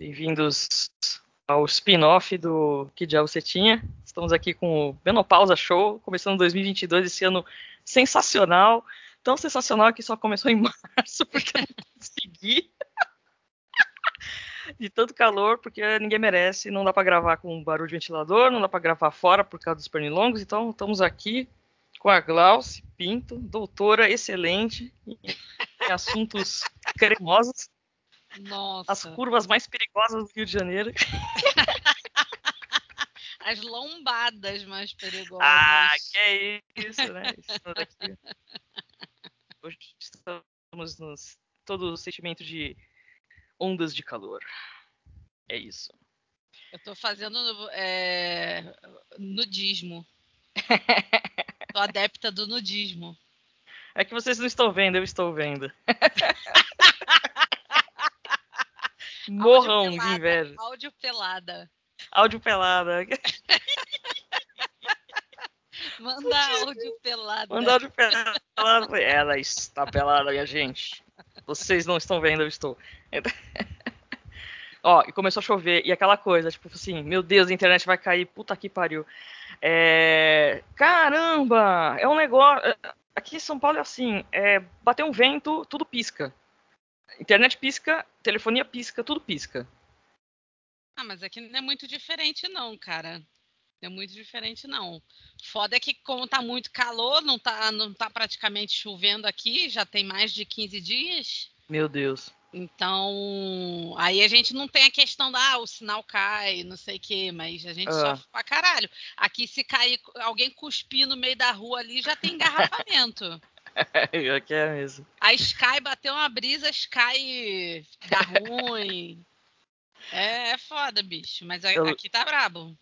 Bem-vindos ao spin-off do Que Diabo Você Tinha. Estamos aqui com o Menopausa Show, começando 2022, esse ano sensacional. Tão sensacional que só começou em março, porque eu não consegui. de tanto calor, porque ninguém merece. Não dá para gravar com barulho de ventilador, não dá para gravar fora por causa dos pernilongos. Então, estamos aqui com a Glauce Pinto, doutora excelente em assuntos cremosos. Nossa. As curvas mais perigosas do Rio de Janeiro. As lombadas mais perigosas. Ah, que é isso, né? Hoje estamos nos todo o sentimento de ondas de calor. É isso. Eu tô fazendo é, nudismo. tô adepta do nudismo. É que vocês não estão vendo, eu estou vendo. Morram de inveja. Áudio pelada. Áudio pelada. Manda áudio pelada. Manda áudio pelada. Ela está pelada, minha gente. Vocês não estão vendo, eu estou. Ó, e começou a chover, e aquela coisa, tipo assim, meu Deus, a internet vai cair, puta que pariu. É... Caramba! É um negócio. É, aqui em São Paulo é assim: é... bateu um vento, tudo pisca. Internet pisca, telefonia pisca, tudo pisca. Ah, mas aqui não é muito diferente, não, cara. Não é muito diferente, não. Foda é que, como tá muito calor, não tá, não tá praticamente chovendo aqui, já tem mais de 15 dias. Meu Deus. Então, aí a gente não tem a questão da ah, o sinal cai, não sei o quê, mas a gente ah. sofre pra caralho. Aqui, se cair, alguém cuspir no meio da rua ali, já tem engarrafamento. Aqui é mesmo. A Sky bateu uma brisa, a Sky dá ruim. é, é foda, bicho. Mas eu, aqui tá brabo.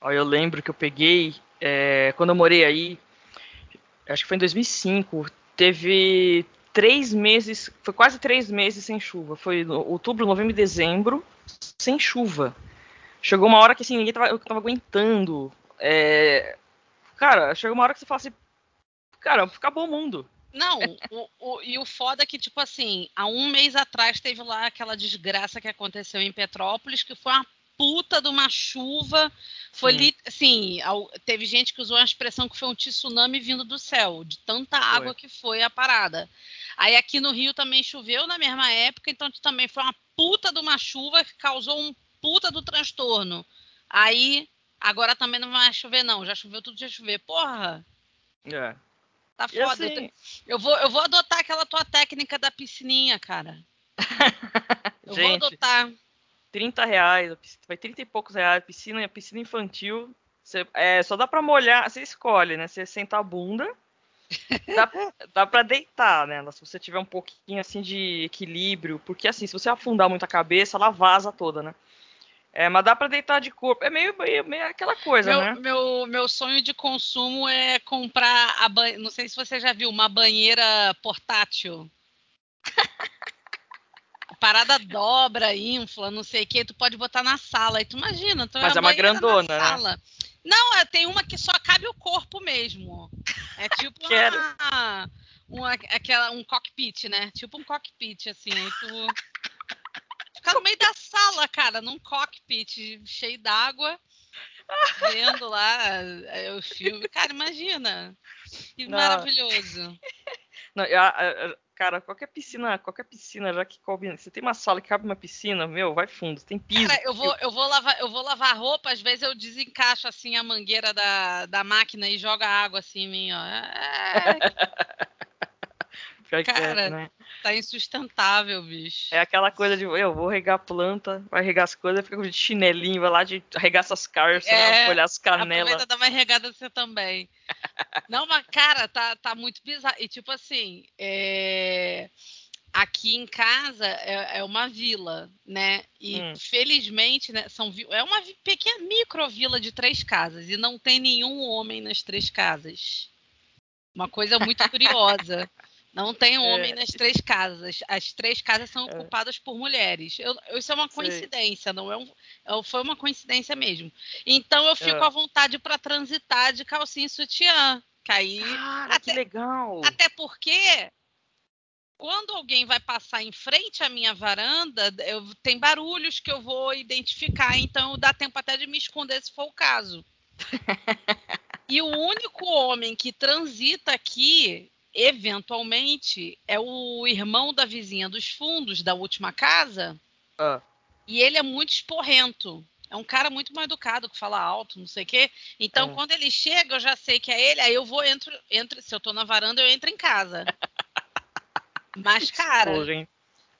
Ó, eu lembro que eu peguei, é, quando eu morei aí, acho que foi em 2005, teve três meses, foi quase três meses sem chuva. Foi outubro, novembro e dezembro, sem chuva. Chegou uma hora que assim, ninguém tava, eu tava aguentando. É, cara, chegou uma hora que você fala assim, cara, acabou o mundo. Não, o, o, e o foda é que, tipo assim, há um mês atrás teve lá aquela desgraça que aconteceu em Petrópolis, que foi uma puta de uma chuva. Foi ali, assim, teve gente que usou a expressão que foi um tsunami vindo do céu, de tanta água foi. que foi a parada. Aí aqui no Rio também choveu na mesma época, então também foi uma puta de uma chuva que causou um puta do transtorno. Aí, agora também não vai chover, não. Já choveu tudo, já chover. Porra! É. Tá foda. Assim... Eu, vou, eu vou adotar aquela tua técnica da piscininha, cara. eu Gente, vou adotar. 30 reais, vai 30 e poucos reais, piscina, piscina infantil. Você, é, só dá pra molhar, você escolhe, né? Você senta a bunda, dá, dá pra deitar, né? Se você tiver um pouquinho assim de equilíbrio, porque assim, se você afundar muito a cabeça, ela vaza toda, né? É, mas dá para deitar de corpo. É meio, meio, meio aquela coisa, meu, né? Meu, meu sonho de consumo é comprar a banheira. Não sei se você já viu, uma banheira portátil. a parada dobra, infla, não sei o que. Tu pode botar na sala. E tu imagina. Tu mas é uma grandona, né? Não, é, tem uma que só cabe o corpo mesmo. É tipo uma, uma, aquela, um cockpit, né? Tipo um cockpit, assim. Aí tu ficar no meio da sala, cara, num cockpit cheio d'água, vendo lá é, o filme. Cara, imagina. Que Não. maravilhoso. Não, a, a, cara, qualquer piscina, qualquer piscina já que coube. Você tem uma sala que cabe uma piscina, meu, vai fundo, tem piso. Cara, eu vou, eu vou lavar, eu vou lavar roupa, às vezes eu desencaixo assim a mangueira da, da máquina e jogo a água assim em mim, ó. É... Pior Cara, é, né? tá insustentável, bicho. É aquela coisa de eu vou regar a planta, vai regar as coisas, fica de chinelinho, vai lá de regar essas caras, é, olhar as canelas. Aproveita dar mais regada você também. Não, mas cara, tá, tá muito bizarro. E tipo assim, é... aqui em casa é, é, uma vila, né? E hum. felizmente, né, são, é uma pequena microvila de três casas e não tem nenhum homem nas três casas. Uma coisa muito curiosa. Não tem homem é. nas três casas. As três casas são é. ocupadas por mulheres. Eu, isso é uma coincidência, Sim. não é, um, é foi uma coincidência mesmo. Então eu fico é. à vontade para transitar de calcinha e sutiã. Aí, Cara, até, que legal! Até porque quando alguém vai passar em frente à minha varanda, eu, tem barulhos que eu vou identificar, então dá tempo até de me esconder se for o caso. e o único homem que transita aqui, eventualmente, é o irmão da vizinha dos fundos da última casa. Ah. E ele é muito esporrento. É um cara muito mal educado, que fala alto, não sei o quê. Então, é. quando ele chega, eu já sei que é ele, aí eu vou, entro, entro, se eu tô na varanda, eu entro em casa. Mas, cara,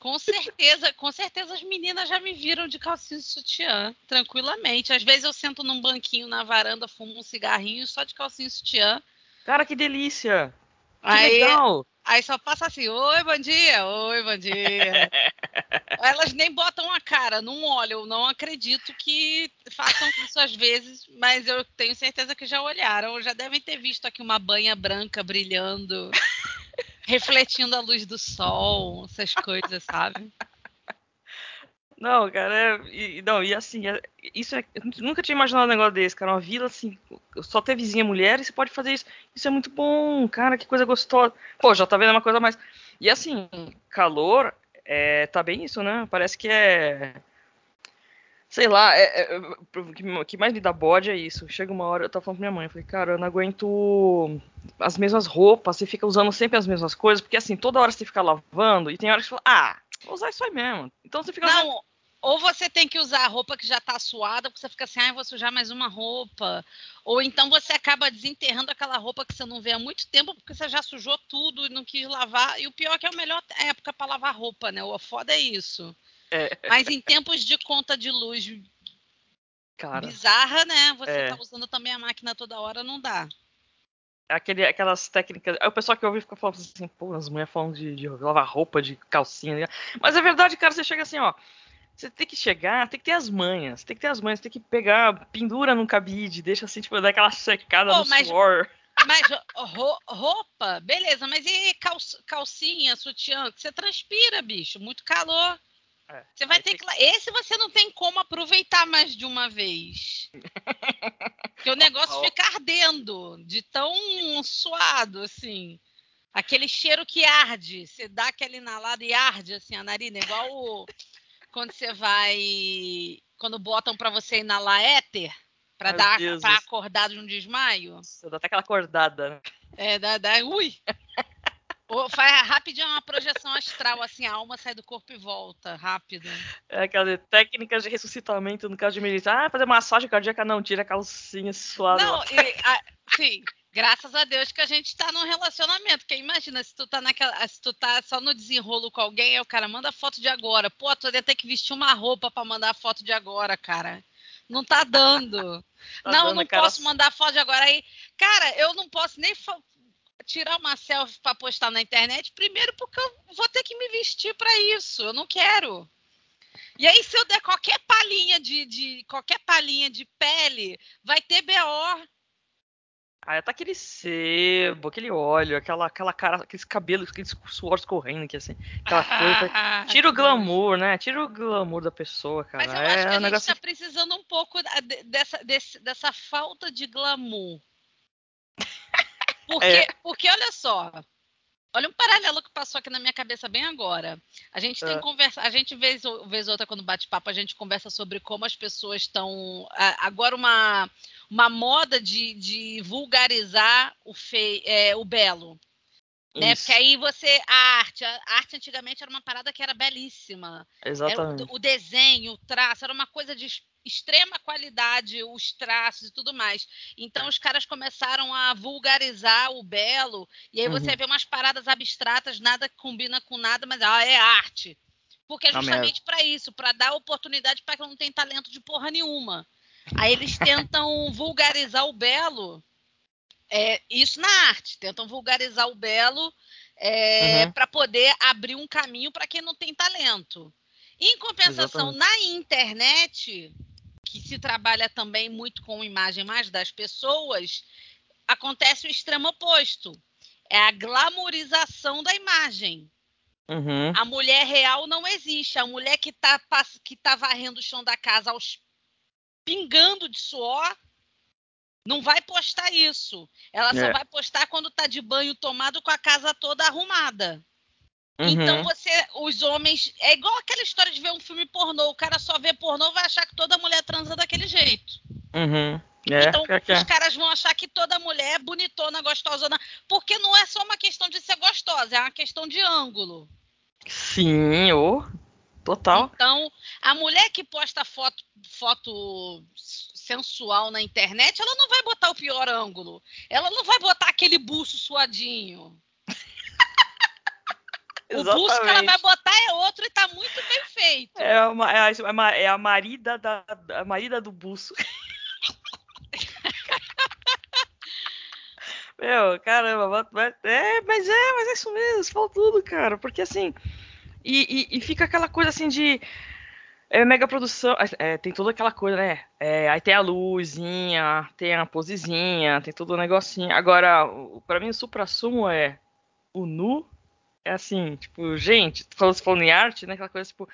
com certeza, com certeza as meninas já me viram de calcinha e sutiã, tranquilamente. Às vezes eu sento num banquinho na varanda, fumo um cigarrinho só de calcinha e sutiã. Cara, que delícia! Aí, legal! Aí só passa assim, oi, bom dia, oi, bom dia. Elas nem botam a cara, não olham, não acredito que façam isso às vezes, mas eu tenho certeza que já olharam, já devem ter visto aqui uma banha branca brilhando refletindo a luz do sol, essas coisas, sabe? Não, cara, é, e, não, e assim, é, isso é, eu nunca tinha imaginado um negócio desse, cara. Uma vila assim, só ter vizinha mulher e você pode fazer isso. Isso é muito bom, cara, que coisa gostosa. Pô, já tá vendo uma coisa mais. E assim, calor, é, tá bem isso, né? Parece que é sei lá, é, é, o que mais me dá bode é isso. Chega uma hora, eu tava falando pra minha mãe, eu falei, cara, eu não aguento as mesmas roupas, você fica usando sempre as mesmas coisas, porque assim, toda hora você fica lavando, e tem hora que você fala, ah, vou usar isso aí mesmo. Então você fica. Não, usando... ou você tem que usar a roupa que já tá suada, porque você fica assim, ah, vou sujar mais uma roupa. Ou então você acaba desenterrando aquela roupa que você não vê há muito tempo, porque você já sujou tudo e não quis lavar. E o pior é que é a melhor época para lavar roupa, né? O foda é isso. É. Mas em tempos de conta de luz Cara, bizarra, né? Você é. tá usando também a máquina toda hora, não dá. Aquele, aquelas técnicas. O pessoal que ouve fica falando assim, pô, as mulheres falando de, de lavar roupa, de calcinha. Mas é verdade, cara, você chega assim, ó. Você tem que chegar, tem que ter as manhas, tem que ter as manhas, tem que pegar, pendura num cabide, deixa assim, tipo, dar aquela secada pô, no mas, suor. Mas roupa, beleza, mas e calcinha, sutiã, que você transpira, bicho, muito calor. É, você vai ter que... que... Esse você não tem como aproveitar mais de uma vez. Porque o negócio fica ardendo, de tão suado, assim. Aquele cheiro que arde. Você dá aquela inalada e arde, assim, a narina. Igual o... quando você vai... Quando botam para você inalar éter, para dar pra acordar de um desmaio. Você dá até aquela acordada. É, dá, dá... Ui! faz rapidinho uma projeção astral, assim, a alma sai do corpo e volta, rápido. É aquela técnicas de ressuscitamento no caso de militar. Ah, fazer massagem cardíaca, não, tira a calcinha suada. Não, e, a, sim, graças a Deus que a gente tá num relacionamento. Porque imagina, se tu tá naquela. Se tu tá só no desenrolo com alguém, aí o cara manda foto de agora. Pô, tu ia ter que vestir uma roupa para mandar foto de agora, cara. Não tá dando. tá não, dando, não cara... posso mandar foto de agora. Aí, cara, eu não posso nem tirar uma selfie para postar na internet, primeiro porque eu vou ter que me vestir para isso, eu não quero. E aí, se eu der qualquer palhinha de, de qualquer palhinha de pele, vai ter BO. Ah, tá aquele sebo, aquele óleo, aquela, aquela cara, aqueles cabelos, aqueles suores correndo aqui, assim. Aquela coisa. Ah, tira o glamour, né? Tira o glamour da pessoa, cara. Mas eu é acho que a um gente negócio... tá precisando um pouco dessa, desse, dessa falta de glamour. Porque, é. porque olha só, Olha um paralelo que passou aqui na minha cabeça bem agora. A gente tem é. conversa, a gente vez, vez outra quando bate papo, a gente conversa sobre como as pessoas estão agora uma, uma moda de, de vulgarizar o, fe, é, o belo. Né? Porque aí você. A arte. A arte antigamente era uma parada que era belíssima. Exatamente. Era o, o desenho, o traço, era uma coisa de extrema qualidade, os traços e tudo mais. Então os caras começaram a vulgarizar o belo, e aí uhum. você vê umas paradas abstratas, nada combina com nada, mas ah, é arte. Porque é justamente para isso, para dar oportunidade para quem não tem talento de porra nenhuma. Aí eles tentam vulgarizar o belo é, isso na arte, tentam vulgarizar o belo é, uhum. para poder abrir um caminho para quem não tem talento. Em compensação, Exatamente. na internet, que se trabalha também muito com imagem mais das pessoas, acontece o extremo oposto. É a glamorização da imagem. Uhum. A mulher real não existe. A mulher que está que tá varrendo o chão da casa aos pingando de suor não vai postar isso. Ela só é. vai postar quando tá de banho tomado com a casa toda arrumada. Uhum. Então você, os homens, é igual aquela história de ver um filme pornô, o cara só vê pornô vai achar que toda mulher transa daquele jeito. Uhum. É, então é, é. os caras vão achar que toda mulher é bonitona, gostosona, porque não é só uma questão de ser gostosa, é uma questão de ângulo. Sim, oh, total. Então, a mulher que posta foto, foto sensual na internet, ela não vai botar o pior ângulo. Ela não vai botar aquele buço suadinho. o buço que ela vai botar é outro e tá muito bem feito. É, uma, é, a, é a marida da a marida do buço. Meu, caramba, é, mas é, mas é isso mesmo, falou tudo, cara, porque assim, e, e, e fica aquela coisa assim de é, mega produção, é, tem toda aquela coisa, né, é, aí tem a luzinha, tem a posezinha, tem todo o negocinho, agora, para mim o supra-sumo é o nu, é assim, tipo, gente, falando, falando em arte, né, aquela coisa tipo,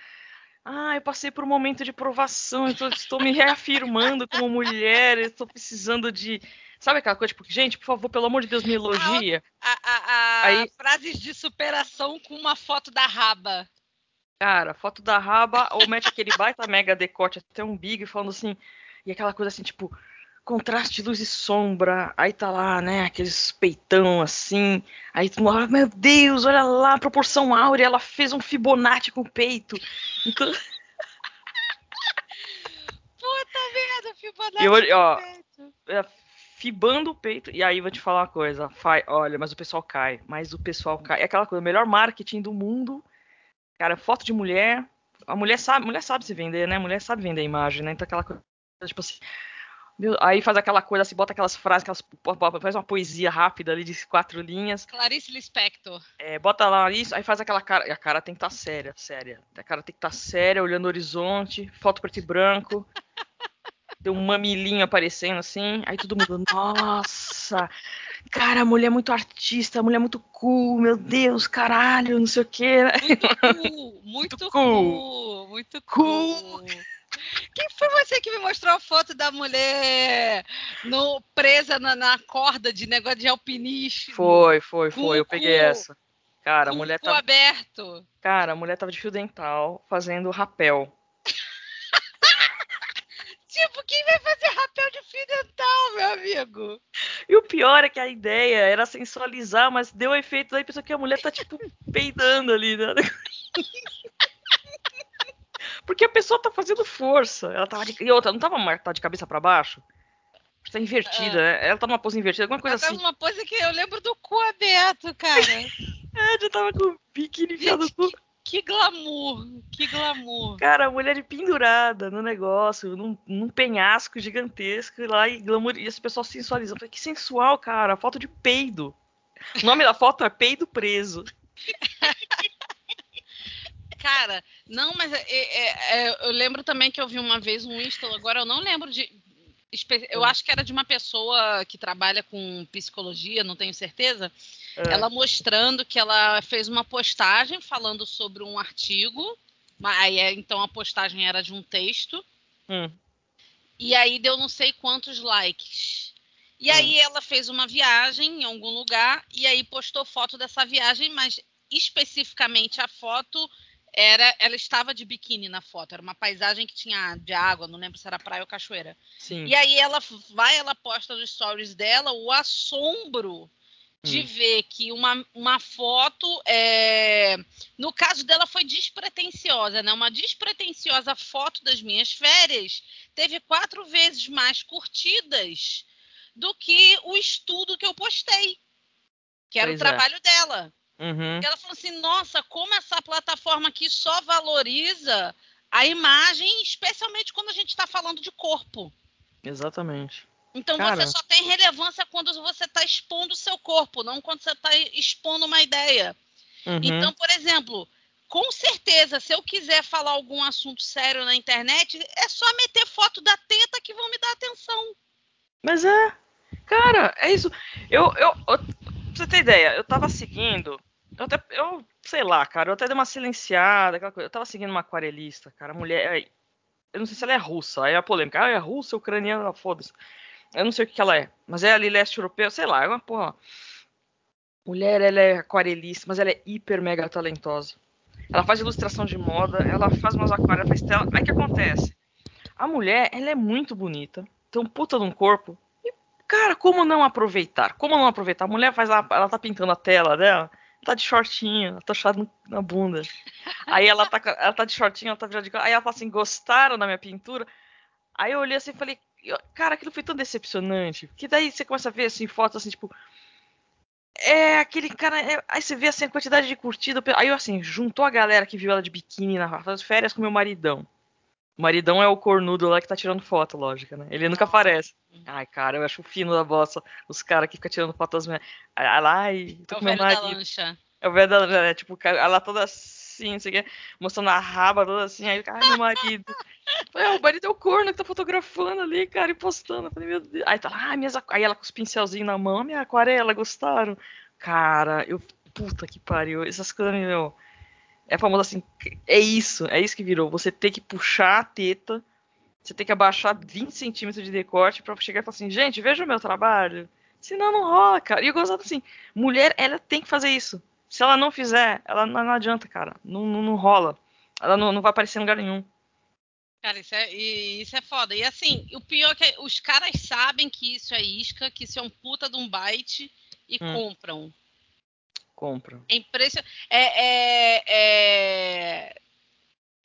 ah, eu passei por um momento de provação, então estou me reafirmando como mulher, estou precisando de Sabe aquela coisa, tipo, gente, por favor, pelo amor de Deus, me elogia. A, a, a, Aí... Frases de superação com uma foto da raba. Cara, foto da raba, ou mete aquele baita mega decote até um big, falando assim, e aquela coisa assim, tipo, contraste luz e sombra, aí tá lá, né, aqueles peitão assim, aí tu fala, meu Deus, olha lá, proporção áurea, ela fez um Fibonacci com o peito. Então... Puta merda, Fibonacci eu, ó, é, fibando o peito. E aí vou te falar uma coisa. Fai, olha, mas o pessoal cai. Mas o pessoal cai. É aquela coisa, o melhor marketing do mundo. Cara, foto de mulher. A mulher sabe, mulher sabe se vender, né? A mulher sabe vender a imagem, né? Então aquela coisa, tipo assim. Aí faz aquela coisa assim, bota aquelas frases, aquelas, faz uma poesia rápida ali de quatro linhas. Clarice Lispector. É, bota lá isso, aí faz aquela cara. E a cara tem que estar tá séria, séria. A cara tem que estar tá séria, olhando o horizonte, foto preto e branco. tem um mamilinho aparecendo assim, aí todo mundo, nossa, cara, a mulher é muito artista, a mulher é muito cool, meu Deus, caralho, não sei o quê. Muito cool, muito, muito cool, cool, muito cool. Quem foi você que me mostrou a foto da mulher no, presa na, na corda de negócio de alpinismo? Foi, foi, foi, eu peguei essa. Cara, a mulher tava. aberto. Cara, a mulher tava de fio dental fazendo rapel. Tipo, quem vai fazer rapel de fio dental, meu amigo? E o pior é que a ideia era sensualizar, mas deu efeito aí, pessoa que a mulher tá, tipo, peidando ali, né? Porque a pessoa tá fazendo força. Ela tava de... E outra, não tava tá de cabeça para baixo? Tá invertida, é. né? Ela tá numa pose invertida, alguma coisa ela assim. Ela tá numa pose que eu lembro do cu aberto, cara. é, já tava com o biquíni enfiado no cu. Que glamour, que glamour. Cara, a mulher pendurada no negócio, num, num penhasco gigantesco lá e glamour. E esse pessoal sensualiza. falei, que sensual, cara. Foto de peido. O nome da foto é Peido Preso. cara, não, mas é, é, é, eu lembro também que eu vi uma vez um Insta, agora eu não lembro de. Eu hum. acho que era de uma pessoa que trabalha com psicologia, não tenho certeza é. Ela mostrando que ela fez uma postagem falando sobre um artigo. Aí, é, então a postagem era de um texto. Hum. E aí deu não sei quantos likes. E hum. aí ela fez uma viagem em algum lugar e aí postou foto dessa viagem, mas especificamente a foto era ela estava de biquíni na foto, era uma paisagem que tinha de água, não lembro se era praia ou cachoeira. Sim. E aí ela vai, ela posta nos stories dela o assombro de hum. ver que uma, uma foto, é... no caso dela foi despretensiosa, né? Uma despretensiosa foto das minhas férias teve quatro vezes mais curtidas do que o estudo que eu postei, que era pois o é. trabalho é. dela. Uhum. Ela falou assim: nossa, como essa plataforma aqui só valoriza a imagem, especialmente quando a gente está falando de corpo. Exatamente. Então Cara... você só tem relevância quando você está expondo o seu corpo, não quando você está expondo uma ideia. Uhum. Então, por exemplo, com certeza, se eu quiser falar algum assunto sério na internet, é só meter foto da teta que vão me dar atenção. Mas é. Cara, é isso. Eu, eu, eu pra você ter ideia, eu tava seguindo. Eu até. Eu, sei lá, cara, eu até dei uma silenciada, aquela coisa. Eu tava seguindo uma aquarelista, cara. A mulher. Eu não sei se ela é russa, aí é a polêmica. Ah, é russa, ucraniana, foda-se. Eu não sei o que, ela é, mas é ali leste europeu, sei lá, é uma porra. Mulher, ela é aquarelista, mas ela é hiper mega talentosa. Ela faz ilustração de moda, ela faz umas aquarelas, faz tela. Aí que acontece? A mulher, ela é muito bonita, tem um puta de um corpo. E, cara, como não aproveitar? Como não aproveitar? A mulher faz lá, ela tá pintando a tela dela, tá de shortinho, tá achando na bunda. Aí ela tá, ela tá de shortinho, ela tá virada de Aí ela fala assim, gostaram da minha pintura? Aí eu olhei assim e falei, cara, aquilo foi tão decepcionante. Que daí você começa a ver assim, fotos assim, tipo. É aquele cara. É... aí você vê assim a quantidade de curtida. Aí assim, juntou a galera que viu ela de biquíni nas férias com meu maridão. O maridão é o cornudo lá que tá tirando foto, lógica, né? Ele nunca aparece. Ai, cara, eu acho fino da bossa os caras que ficam tirando foto das minhas. Aí lá e tô é com meu marido. É o velho da lancha, é tipo, ela toda assim, não sei o mostrando a raba toda assim, aí, ai, meu marido. É, o marido é o corno que tá fotografando ali, cara, e postando. Eu falei, meu Deus. Aí tá lá, ah, minhas Aí ela com os pincelzinhos na mão, minha aquarela, gostaram? Cara, eu. Puta que pariu. Essas coisas, meu. É famoso assim. É isso, é isso que virou. Você tem que puxar a teta, você tem que abaixar 20 centímetros de decorte pra chegar e falar assim, gente, veja o meu trabalho. Senão não rola, cara. E eu gosto assim, mulher, ela tem que fazer isso. Se ela não fizer, ela não, não adianta, cara. Não, não, não rola. Ela não, não vai aparecer em lugar nenhum. Cara, isso é, isso é foda. E assim, o pior é que os caras sabem que isso é isca, que isso é um puta de um byte e hum. compram. Compram. É impressionante. É, é, é...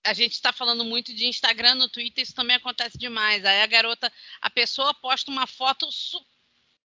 A gente está falando muito de Instagram, no Twitter, isso também acontece demais. Aí a garota, a pessoa posta uma foto su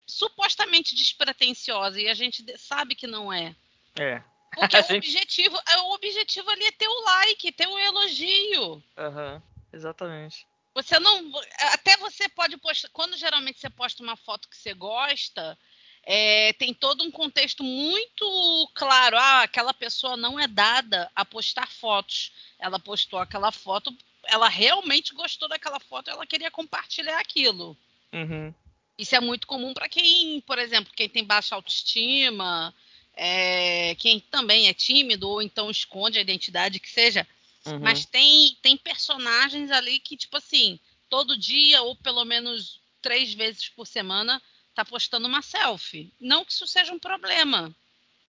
supostamente despretensiosa e a gente sabe que não é. É. Porque o objetivo, é, o objetivo ali é ter o like, ter o elogio. Aham. Uhum. Exatamente. Você não. Até você pode postar. Quando geralmente você posta uma foto que você gosta, é, tem todo um contexto muito claro. Ah, aquela pessoa não é dada a postar fotos. Ela postou aquela foto, ela realmente gostou daquela foto, ela queria compartilhar aquilo. Uhum. Isso é muito comum para quem, por exemplo, quem tem baixa autoestima, é, quem também é tímido ou então esconde a identidade que seja. Uhum. Mas tem, tem personagens ali que, tipo assim, todo dia ou pelo menos três vezes por semana tá postando uma selfie. Não que isso seja um problema.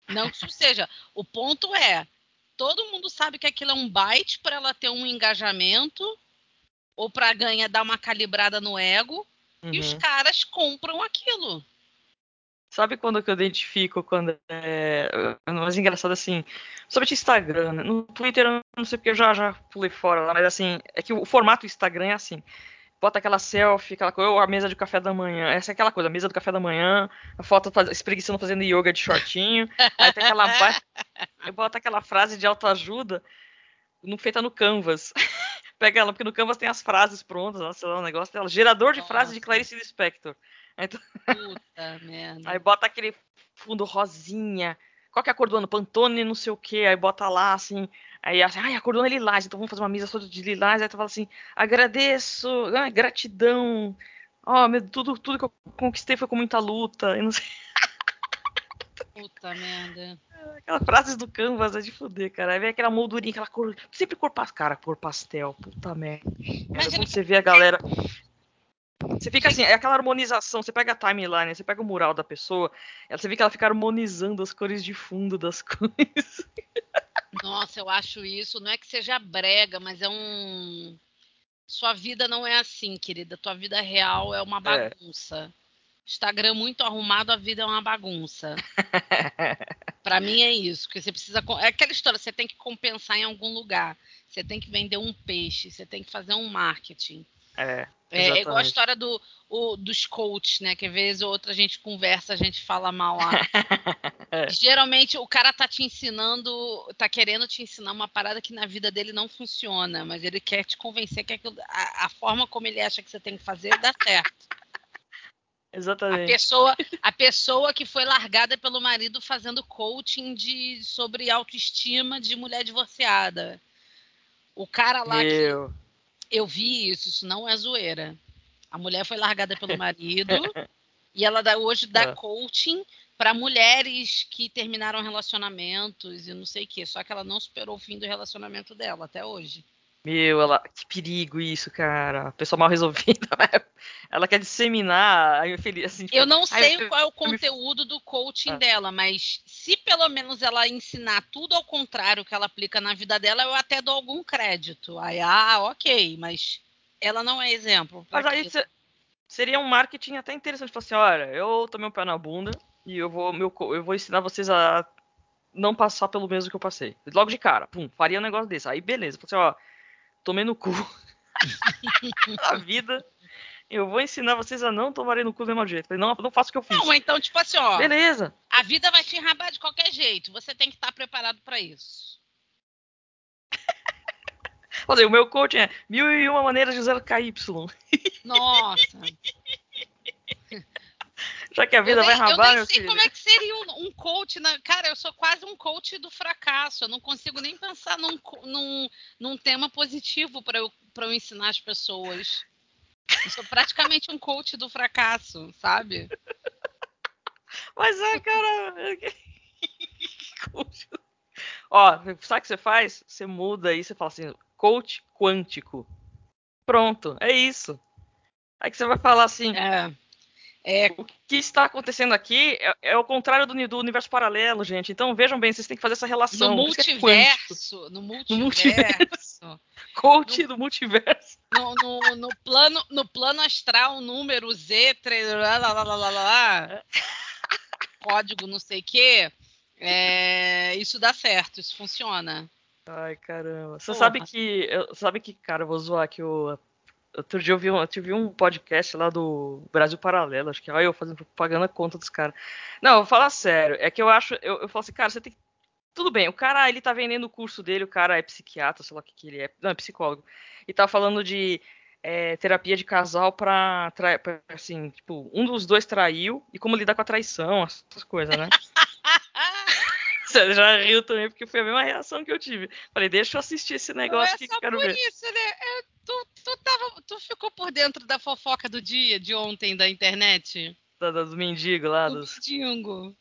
Não que isso seja. O ponto é, todo mundo sabe que aquilo é um byte para ela ter um engajamento ou para ganhar dar uma calibrada no ego uhum. e os uhum. caras compram aquilo. Sabe quando que eu identifico quando é. Mas engraçado assim. Somente Instagram, né? No Twitter eu não sei porque eu já, já pulei fora lá, mas assim, é que o formato Instagram é assim. Bota aquela selfie, aquela coisa, ou a mesa de café da manhã. Essa é aquela coisa, a mesa do café da manhã, a foto espreguiçando fazendo yoga de shortinho. aí tem aquela. eu boto aquela frase de autoajuda feita no Canvas. Pega ela, porque no Canvas tem as frases prontas, sei lá, o negócio dela. Gerador de frases de Clarice Lispector. Então... Puta merda. Aí bota aquele fundo rosinha. Qual que é a cor do ano? Pantone, não sei o que. Aí bota lá, assim. Aí, assim, ai, a cor do ano é lilás. Então vamos fazer uma mesa toda de lilás. Aí tu fala assim, agradeço, ah, gratidão. Ó, oh, tudo, tudo que eu conquistei foi com muita luta. E não sei. Puta merda. Aquelas frases do Canvas é de fuder, cara. Aí vem aquela moldurinha, aquela cor. Sempre cor pastel. Cara, cor pastel. Puta merda. Imagina... Quando você vê a galera. Você fica assim, é aquela harmonização. Você pega a timeline, você pega o mural da pessoa, você vê que ela fica harmonizando as cores de fundo das coisas. Nossa, eu acho isso. Não é que seja brega, mas é um. Sua vida não é assim, querida. Tua vida real é uma é. bagunça. É. Instagram muito arrumado, a vida é uma bagunça. para mim é isso, porque você precisa é aquela história, você tem que compensar em algum lugar. Você tem que vender um peixe, você tem que fazer um marketing. É. É, é igual a história do, o, dos coaches, né? Que às vezes outra a gente conversa, a gente fala mal lá. é. Geralmente o cara tá te ensinando, tá querendo te ensinar uma parada que na vida dele não funciona, mas ele quer te convencer que aquilo, a, a forma como ele acha que você tem que fazer dá certo. Exatamente. A pessoa, a pessoa que foi largada pelo marido fazendo coaching de, sobre autoestima de mulher divorciada. O cara lá Meu. que eu vi isso, isso não é zoeira. A mulher foi largada pelo marido e ela dá, hoje dá é. coaching para mulheres que terminaram relacionamentos e não sei o quê. Só que ela não superou o fim do relacionamento dela até hoje. Meu, ela, que perigo isso, cara. Pessoa mal resolvida, né? Ela quer disseminar a infeliz. Assim, tipo, eu não sei qual é o conteúdo do coaching ah. dela, mas se pelo menos ela ensinar tudo ao contrário que ela aplica na vida dela, eu até dou algum crédito. Aí, ah, ok, mas ela não é exemplo. Mas aí seria um marketing até interessante. Falar assim, olha, eu tomei um pé na bunda e eu vou, meu, eu vou ensinar vocês a não passar pelo mesmo que eu passei. Logo de cara, pum, faria um negócio desse. Aí beleza, falei assim, ó, tomei no cu a vida. Eu vou ensinar vocês a não tomarem no cu do mesmo jeito. Falei, não, não faço o que eu fiz. Não, então, tipo assim, ó. Beleza. A vida vai te enrabar de qualquer jeito. Você tem que estar preparado para isso. Falei, o meu coach é mil e uma maneiras de usar KY. Nossa. Já que a vida nem, vai rabar, Eu nem sei filho. como é que seria um, um, coach. Na... Cara, eu sou quase um coach do fracasso. Eu não consigo nem pensar num, num, num tema positivo para eu, eu ensinar as pessoas. Eu sou praticamente um coach do fracasso, sabe? Mas é, cara. Ó, sabe o que você faz? Você muda aí, você fala assim, coach quântico. Pronto, é isso. Aí que você vai falar assim. É. É, o que está acontecendo aqui é, é o contrário do, do, universo paralelo, gente. Então vejam bem, vocês têm que fazer essa relação. No multiverso. É no multiverso. No multiverso. Coach no, do multiverso. No, no, no, plano, no plano astral, número Z, lá, lá, lá, lá, lá, código não sei o quê. É, isso dá certo, isso funciona. Ai, caramba. Você Porra. sabe que. Sabe que, cara, eu vou zoar aqui o Outro dia eu vi, eu tive um podcast lá do Brasil Paralelo, acho que olha eu fazendo propaganda contra dos caras. Não, vou falar sério, é que eu acho, eu, eu falo assim, cara, você tem que. Tudo bem, o cara ele tá vendendo o curso dele, o cara é psiquiatra, sei lá o que, que ele é, não, é psicólogo, e tá falando de é, terapia de casal pra, pra, assim, tipo, um dos dois traiu e como lidar com a traição, essas coisas, né? Você já riu também, porque foi a mesma reação que eu tive. Falei, deixa eu assistir esse negócio Não é aqui que eu quero ver. Isso, né? É, tava, tu ficou por dentro da fofoca do dia, de ontem, da internet? Da, dos mendigos lá. Do dos... mendigo.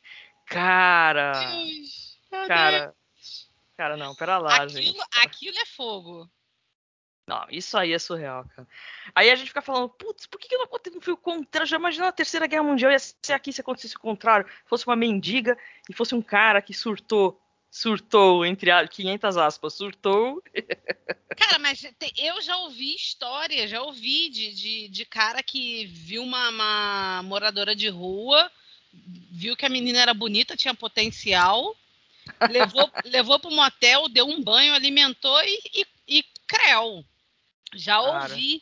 Cara. Deus, cara. Deus. Cara, não, pera lá, aquilo, gente. Aquilo é fogo. Não, isso aí é surreal, cara. Aí a gente fica falando, putz, por que, que não aconteceu o contrário? Já imaginou a Terceira Guerra Mundial ia ser aqui se acontecesse o contrário? Fosse uma mendiga e fosse um cara que surtou, surtou, entre 500 aspas, surtou. Cara, mas eu já ouvi história, já ouvi de, de, de cara que viu uma, uma moradora de rua, viu que a menina era bonita, tinha potencial, levou, levou para um motel, deu um banho, alimentou e, e, e creu. Já Cara. ouvi.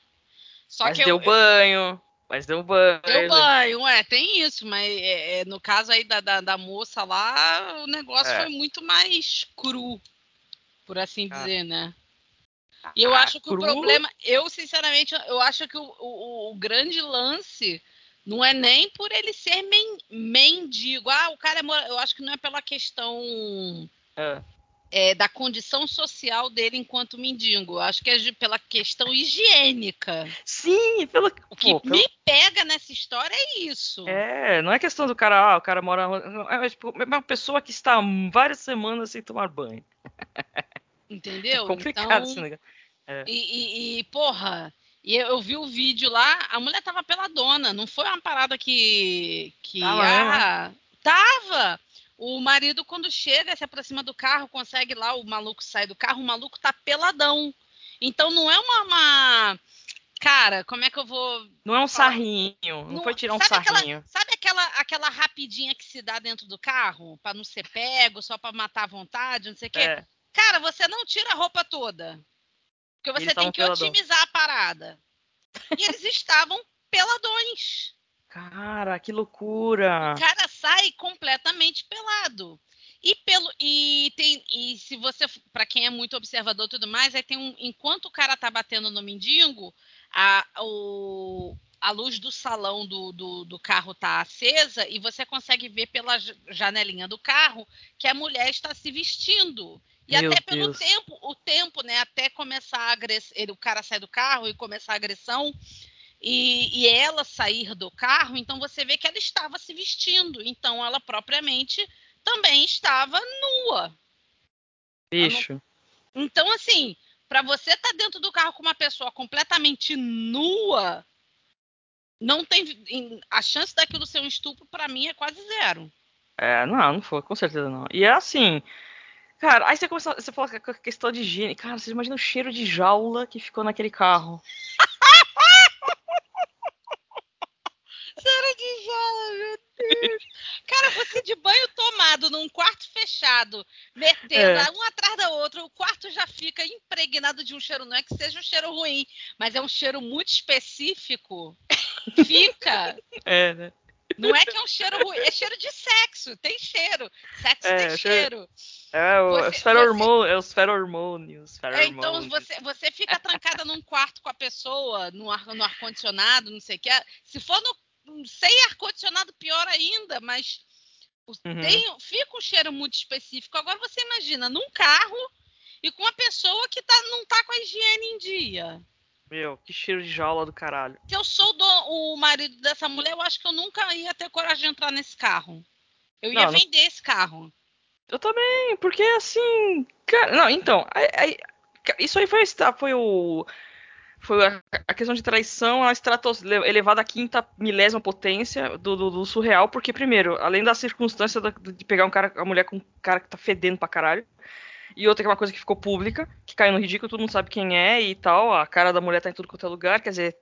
Só mas que deu eu, banho. Mas deu banho. Deu banho, é, tem isso, mas é, é, no caso aí da, da, da, moça lá, o negócio é. foi muito mais cru, por assim ah. dizer, né? E eu ah, acho que cru? o problema, eu sinceramente, eu acho que o, o, o, grande lance não é nem por ele ser men, mendigo. Ah, o cara é. Eu acho que não é pela questão. É é, da condição social dele enquanto mendigo. Acho que é pela questão higiênica. Sim, pela... o que Pô, me pega nessa história é isso. É, não é questão do cara, ah, o cara mora. É, tipo, é uma pessoa que está várias semanas sem tomar banho. Entendeu? É complicado então, esse. É. E, e, e, porra, e eu vi o vídeo lá, a mulher tava peladona, não foi uma parada que. que tava, ah, né? tava! O marido, quando chega, se aproxima do carro, consegue lá, o maluco sai do carro, o maluco tá peladão. Então não é uma. uma... Cara, como é que eu vou. Não é um sarrinho. Não, não foi tirar um sarrinho. Aquela, sabe aquela, aquela rapidinha que se dá dentro do carro? para não ser pego, só para matar a vontade, não sei o quê? É. Cara, você não tira a roupa toda. Porque você tem que peladão. otimizar a parada. E eles estavam peladões. Cara, que loucura! O cara sai completamente pelado. E pelo e tem e se você para quem é muito observador e tudo mais, aí tem um enquanto o cara tá batendo no mendigo, a, o, a luz do salão do, do, do, carro tá acesa e você consegue ver pela janelinha do carro que a mulher está se vestindo. E Meu até pelo Deus. tempo, o tempo, né, até começar a agressão, o cara sai do carro e começar a agressão, e, e, ela sair do carro, então você vê que ela estava se vestindo. Então ela propriamente também estava nua. Bicho. Não... Então, assim, para você estar tá dentro do carro com uma pessoa completamente nua, não tem a chance daquilo ser um estupro para mim é quase zero. É, não, não foi, com certeza não. E é assim, cara, aí você começa, você fala com a questão de higiene, cara, você imagina o cheiro de jaula que ficou naquele carro. cheiro de jaula, meu Deus. Cara, você de banho tomado num quarto fechado, metendo é. um atrás da outra, o quarto já fica impregnado de um cheiro. Não é que seja um cheiro ruim, mas é um cheiro muito específico. Fica. É, né? Não é que é um cheiro ruim, é cheiro de sexo, tem cheiro. Sexo é, tem cheiro. É, o, você, é os feromônios. É, então você, você fica trancada num quarto com a pessoa, no ar-condicionado, ar não sei o que. Se for no sem ar-condicionado, pior ainda, mas uhum. tem, fica um cheiro muito específico. Agora você imagina num carro e com uma pessoa que tá, não tá com a higiene em dia. Meu, que cheiro de jaula do caralho. Se eu sou do, o marido dessa mulher, eu acho que eu nunca ia ter coragem de entrar nesse carro. Eu ia não, vender não... esse carro. Eu também, porque assim. Cara, não, então. Aí, aí, isso aí foi, foi o foi a, a, questão de traição a estratos, elevada à quinta milésima potência do, do, do, surreal, porque, primeiro, além da circunstância de pegar um cara, a mulher com um cara que tá fedendo pra caralho, e outra que é uma coisa que ficou pública, que caiu no ridículo, todo mundo sabe quem é e tal, a cara da mulher tá em tudo quanto é lugar, quer dizer,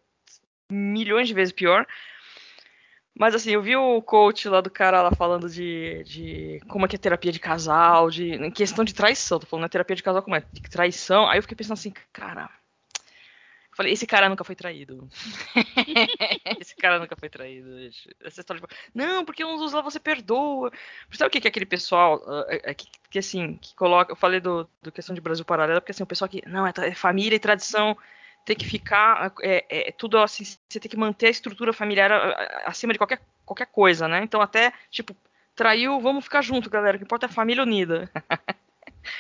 milhões de vezes pior. Mas assim, eu vi o coach lá do cara lá falando de, de como é que é terapia de casal, de em questão de traição, tô falando, é terapia de casal como é, de traição. Aí eu fiquei pensando assim, cara, Falei, esse cara nunca foi traído. esse cara nunca foi traído. Essa história de... Não, porque uns lá você perdoa. Sabe o que é aquele pessoal uh, que, que, assim, que coloca. Eu falei do, do questão de Brasil paralelo, porque assim, o pessoal que. Não, é, é família e tradição. Tem que ficar. É, é, é, tudo assim. Você tem que manter a estrutura familiar acima de qualquer, qualquer coisa, né? Então, até, tipo, traiu, vamos ficar junto, galera. O que importa é a família unida.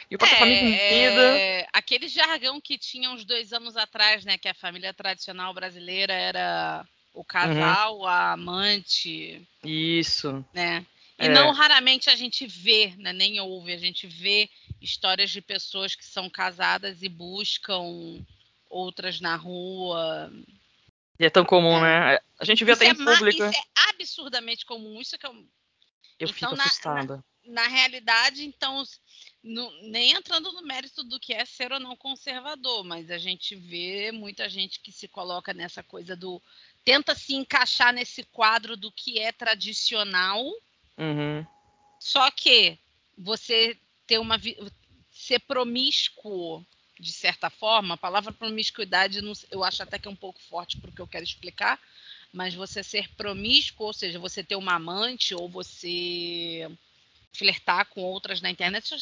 E o porta-família é, é, aquele jargão que tinha uns dois anos atrás, né? Que a família tradicional brasileira era o casal, uhum. a amante. Isso. Né? E é. não raramente a gente vê, né, nem ouve, a gente vê histórias de pessoas que são casadas e buscam outras na rua. E é tão comum, é. né? A gente vê isso até em é público. Isso é absurdamente comum. Isso é que eu. Eu então, fico assustada. Na, na realidade, então, nem entrando no mérito do que é ser ou não conservador, mas a gente vê muita gente que se coloca nessa coisa do. tenta se encaixar nesse quadro do que é tradicional. Uhum. Só que você ter uma. ser promíscuo, de certa forma, a palavra promiscuidade eu acho até que é um pouco forte para o que eu quero explicar, mas você ser promíscuo, ou seja, você ter uma amante ou você flertar com outras na internet,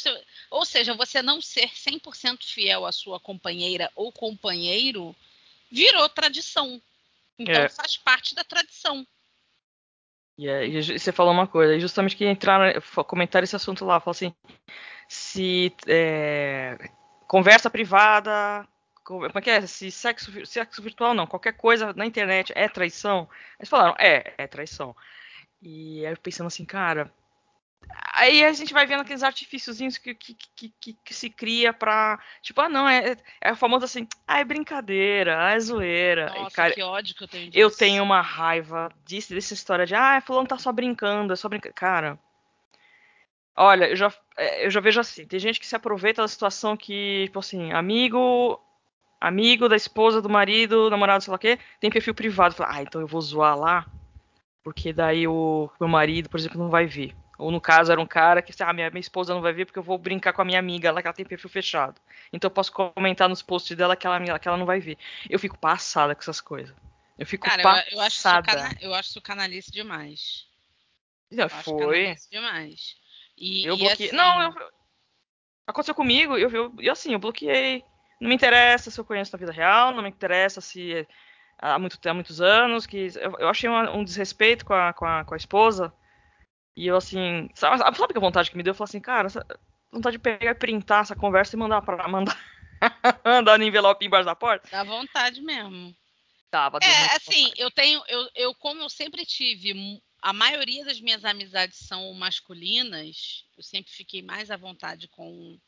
ou seja, você não ser 100% fiel à sua companheira ou companheiro, virou tradição. Então é. faz parte da tradição. Yeah, e você falou uma coisa, justamente que entrar, comentar esse assunto lá, falou assim, se é, conversa privada, como é que é? Se sexo, sexo virtual não, qualquer coisa na internet é traição. Eles falaram, é, é traição. E aí eu pensando assim, cara, Aí a gente vai vendo aqueles artifíciozinhos que, que, que, que, se cria pra. Tipo, ah, não, é, é famoso assim, ah, é brincadeira, ah, é zoeira. Nossa, e, cara, que ódio que eu tenho disso. Eu tenho uma raiva disso, dessa história de, ah, fulano tá só brincando, é só brincando. Cara. Olha, eu já, é, eu já vejo assim, tem gente que se aproveita da situação que, tipo assim, amigo, amigo da esposa, do marido, namorado, sei lá o quê, tem perfil privado. Fala, ah, então eu vou zoar lá, porque daí o meu marido, por exemplo, não vai ver. Ou no caso era um cara que, ah, minha, minha esposa não vai ver porque eu vou brincar com a minha amiga lá que ela tem perfil fechado. Então eu posso comentar nos posts dela que ela, que ela não vai ver. Eu fico passada com essas coisas. Eu fico cara, passada. Eu, eu, acho isso cana, eu acho isso canalice demais. Já eu foi. demais. E, eu bloqueei. Assim... Não, eu... aconteceu comigo, eu, eu, e assim, eu bloqueei. Não me interessa se eu conheço na vida real, não me interessa se há, muito, há muitos anos, que eu, eu achei um, um desrespeito com a, com a, com a esposa e eu assim, sabe, sabe que a vontade que me deu? Eu falei assim, cara, vontade de pegar e printar essa conversa e mandar para mandar mandar no envelope embaixo da porta. Dá vontade mesmo. Tava. É, assim, vontade. eu tenho, eu, eu como eu sempre tive, a maioria das minhas amizades são masculinas, eu sempre fiquei mais à vontade com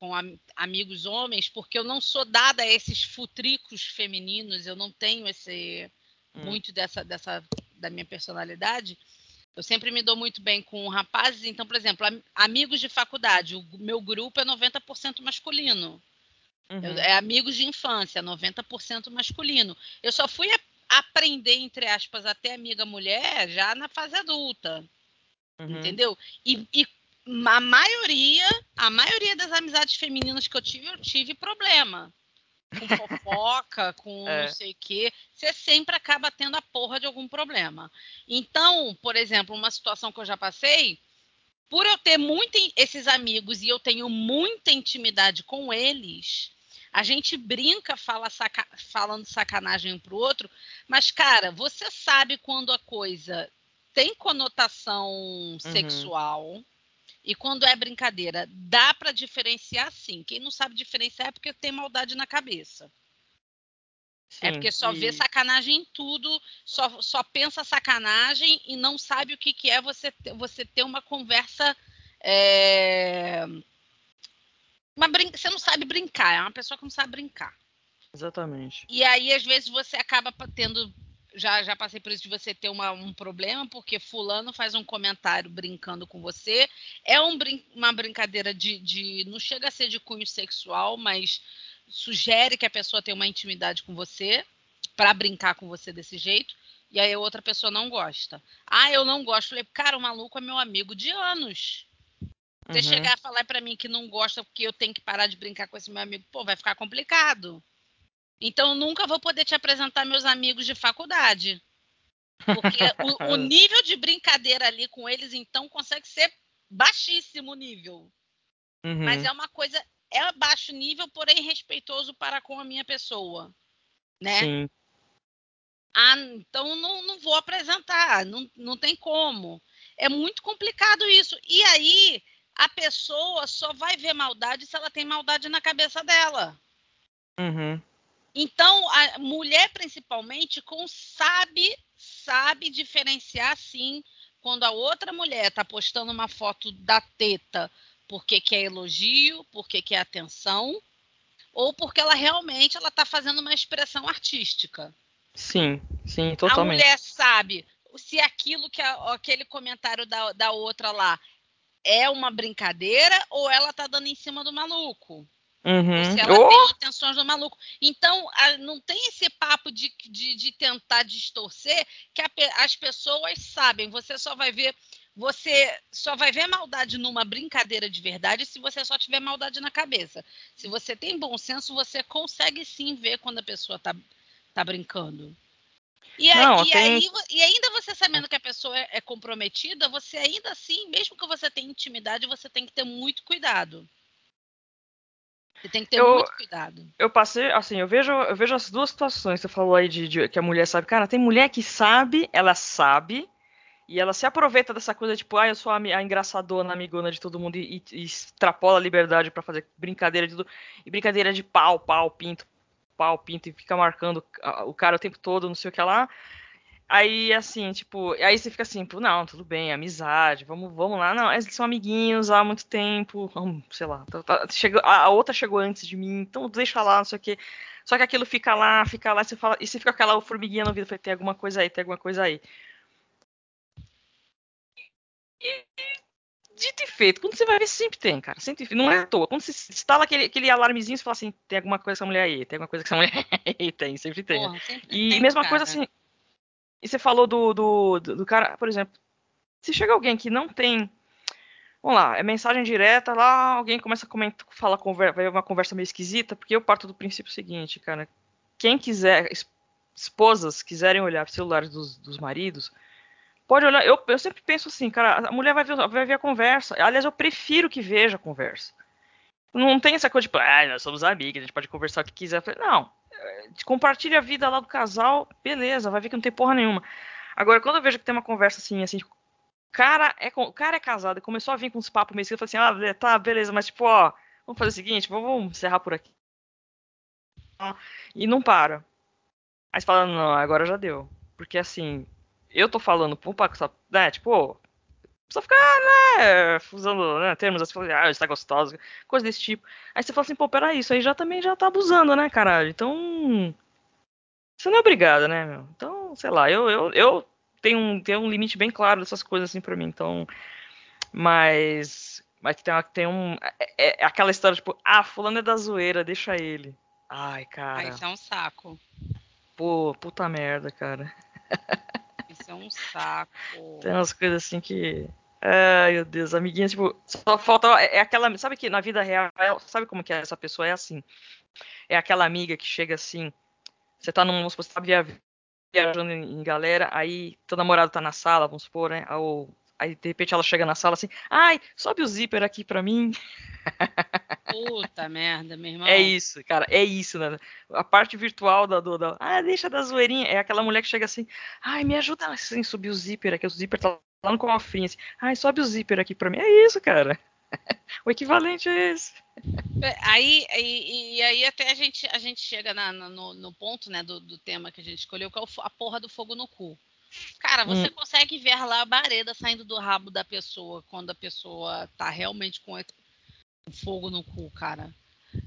com am amigos homens, porque eu não sou dada a esses futricos femininos, eu não tenho esse hum. muito dessa, dessa da minha personalidade. Eu sempre me dou muito bem com rapazes, então, por exemplo, amigos de faculdade, o meu grupo é 90% masculino. Uhum. Eu, é amigos de infância, 90% masculino. Eu só fui aprender, entre aspas, até amiga mulher já na fase adulta. Uhum. Entendeu? E, e a maioria, a maioria das amizades femininas que eu tive, eu tive problema. Com fofoca, com é. não sei o quê. Você sempre acaba tendo a porra de algum problema. Então, por exemplo, uma situação que eu já passei, por eu ter muito esses amigos e eu tenho muita intimidade com eles, a gente brinca, fala saca, falando sacanagem um pro outro, mas, cara, você sabe quando a coisa tem conotação uhum. sexual e quando é brincadeira, dá para diferenciar sim. Quem não sabe diferenciar é porque tem maldade na cabeça. É sim, é porque só e... vê sacanagem em tudo, só, só pensa sacanagem e não sabe o que, que é você, você ter uma conversa. É... Uma brin... Você não sabe brincar, é uma pessoa que não sabe brincar. Exatamente. E aí, às vezes, você acaba tendo já, já passei por isso de você ter uma, um problema, porque fulano faz um comentário brincando com você. É um brin uma brincadeira de, de. Não chega a ser de cunho sexual, mas sugere que a pessoa tenha uma intimidade com você para brincar com você desse jeito. E aí a outra pessoa não gosta. Ah, eu não gosto. Falei, cara, o maluco é meu amigo de anos. Você uhum. chegar a falar para mim que não gosta porque eu tenho que parar de brincar com esse meu amigo, pô, vai ficar complicado. Então, nunca vou poder te apresentar meus amigos de faculdade. Porque o, o, nível de brincadeira ali com eles, então, consegue ser baixíssimo nível. Uhum. Mas é uma coisa, é baixo nível, porém respeitoso para com a minha pessoa. Né? Sim. Ah, então não, não vou apresentar, não, não tem como. É muito complicado isso. E aí, a pessoa só vai ver maldade se ela tem maldade na cabeça dela. Uhum. Então, a mulher principalmente com, sabe, sabe diferenciar sim quando a outra mulher está postando uma foto da teta porque quer elogio, porque quer atenção, ou porque ela realmente ela está fazendo uma expressão artística. Sim, sim, totalmente. A mulher sabe se aquilo que a, aquele comentário da, da outra lá é uma brincadeira ou ela está dando em cima do maluco. Uhum. Se ela oh! tem intenções do maluco. Então, a, não tem esse papo de, de, de tentar distorcer que a, as pessoas sabem. Você só vai ver. Você só vai ver maldade numa brincadeira de verdade se você só tiver maldade na cabeça. Se você tem bom senso, você consegue sim ver quando a pessoa tá, tá brincando. E, não, tem... aí, e ainda você sabendo que a pessoa é, é comprometida, você ainda assim, mesmo que você tenha intimidade, você tem que ter muito cuidado. Você tem que ter eu, muito cuidado. Eu passei, assim, eu vejo, eu vejo as duas situações. Você falou aí de, de, que a mulher sabe. Cara, tem mulher que sabe, ela sabe, e ela se aproveita dessa coisa, tipo, ah, eu sou a, a engraçadona, amigona de todo mundo, e, e extrapola a liberdade para fazer brincadeira de tudo. E brincadeira de pau, pau, pinto, pau, pinto, e fica marcando o cara o tempo todo, não sei o que lá. Aí, assim, tipo, aí você fica assim, não, tudo bem, amizade, vamos, vamos lá. Não, eles são amiguinhos há muito tempo, sei lá, tá, tá, chegou, a, outra chegou antes de mim, então deixa lá, não sei o quê. Só que aquilo fica lá, fica lá, você fala, e você fica com aquela formiguinha no vidro, tem alguma coisa aí, tem alguma coisa aí. E, dito e feito, quando você vai ver, sempre tem, cara. Sempre, não é à toa. Quando você instala aquele, aquele alarmezinho, você fala assim, tem alguma coisa com essa mulher aí, tem alguma coisa com essa mulher aí, tem, sempre tem. Porra, sempre e tem, mesma cara. coisa assim, e você falou do, do, do, cara, por exemplo, se chega alguém que não tem. Vamos lá, é mensagem direta, lá alguém começa a comentar, fala, vai uma conversa meio esquisita, porque eu parto do princípio seguinte, cara. Quem quiser, esposas quiserem olhar celulares dos, dos maridos, pode olhar. Eu, eu sempre penso assim, cara, a mulher vai ver, vai ver a conversa. Aliás, eu prefiro que veja a conversa. Não tem essa coisa de, tipo, ah, nós somos amigos, a gente pode conversar o que quiser. Não, compartilha a vida lá do casal, beleza, vai ver que não tem porra nenhuma. Agora, quando eu vejo que tem uma conversa assim, assim, cara é, o cara é casado e começou a vir com uns papos meio que eu assim, ah, tá, beleza, mas tipo, ó, vamos fazer o seguinte, vamos encerrar por aqui. E não para. Aí você fala, não, agora já deu. Porque assim, eu tô falando pro né, tipo, Só ficar, né, usando né, termos assim, ah, está gostosa, coisa desse tipo. Aí você fala assim, pô, peraí, isso aí já também já tá abusando, né, caralho? Então. Você não é obrigado, né, meu? Então, sei lá, eu, eu, eu tenho, um, tenho um limite bem claro dessas coisas assim pra mim, então. Mas. Mas tem, tem um. É, é aquela história, tipo, ah, fulano é da zoeira, deixa ele. Ai, cara. Ah, isso é um saco. Pô, puta merda, cara. Isso é um saco. Tem umas coisas assim que. Ai, meu Deus, amiguinha, tipo, só falta. É, é aquela. Sabe que na vida real, sabe como que é essa pessoa? É assim. É aquela amiga que chega assim. Você tá num. Você tá viajando em galera, aí teu namorado tá na sala, vamos supor, né? Ou, aí de repente ela chega na sala assim, ai, sobe o zíper aqui pra mim. Puta merda, meu irmão. É isso, cara, é isso, né? A parte virtual da, do, da. Ah, deixa da zoeirinha. É aquela mulher que chega assim, ai, me ajuda assim, subir o zíper aqui. O zíper tá lá no cofrinho, assim. Ai, sobe o zíper aqui pra mim. É isso, cara. o equivalente é esse. É, aí, e, e, aí até a gente, a gente chega na, no, no, ponto né, do, do, tema que a gente escolheu, que é a porra do fogo no cu. Cara, você hum. consegue ver lá a bareda saindo do rabo da pessoa quando a pessoa tá realmente com fogo no cu, cara.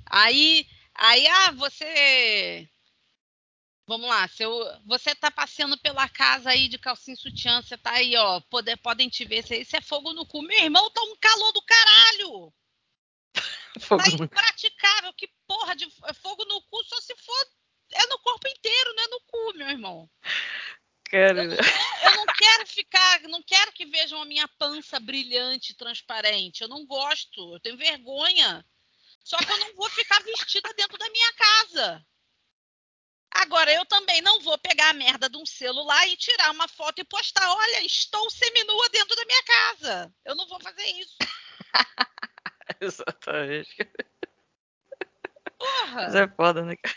Aí, aí, ah, você. Vamos lá, se eu, você tá passeando pela casa aí de calcinha sutiã, você tá aí, ó, poder, podem te ver, isso é fogo no cu. Meu irmão, tá um calor do caralho! fogo tá impraticável, que porra de fogo no cu, só se for. É no corpo inteiro, não é no cu, meu irmão. Cara. Eu, eu não quero ficar, não quero que vejam a minha pança brilhante, transparente. Eu não gosto, eu tenho vergonha. Só que eu não vou ficar vestida dentro da minha casa. Agora, eu também não vou pegar a merda de um celular e tirar uma foto e postar: olha, estou seminua dentro da minha casa. Eu não vou fazer isso. Exatamente. Porra. Mas é foda, né, cara?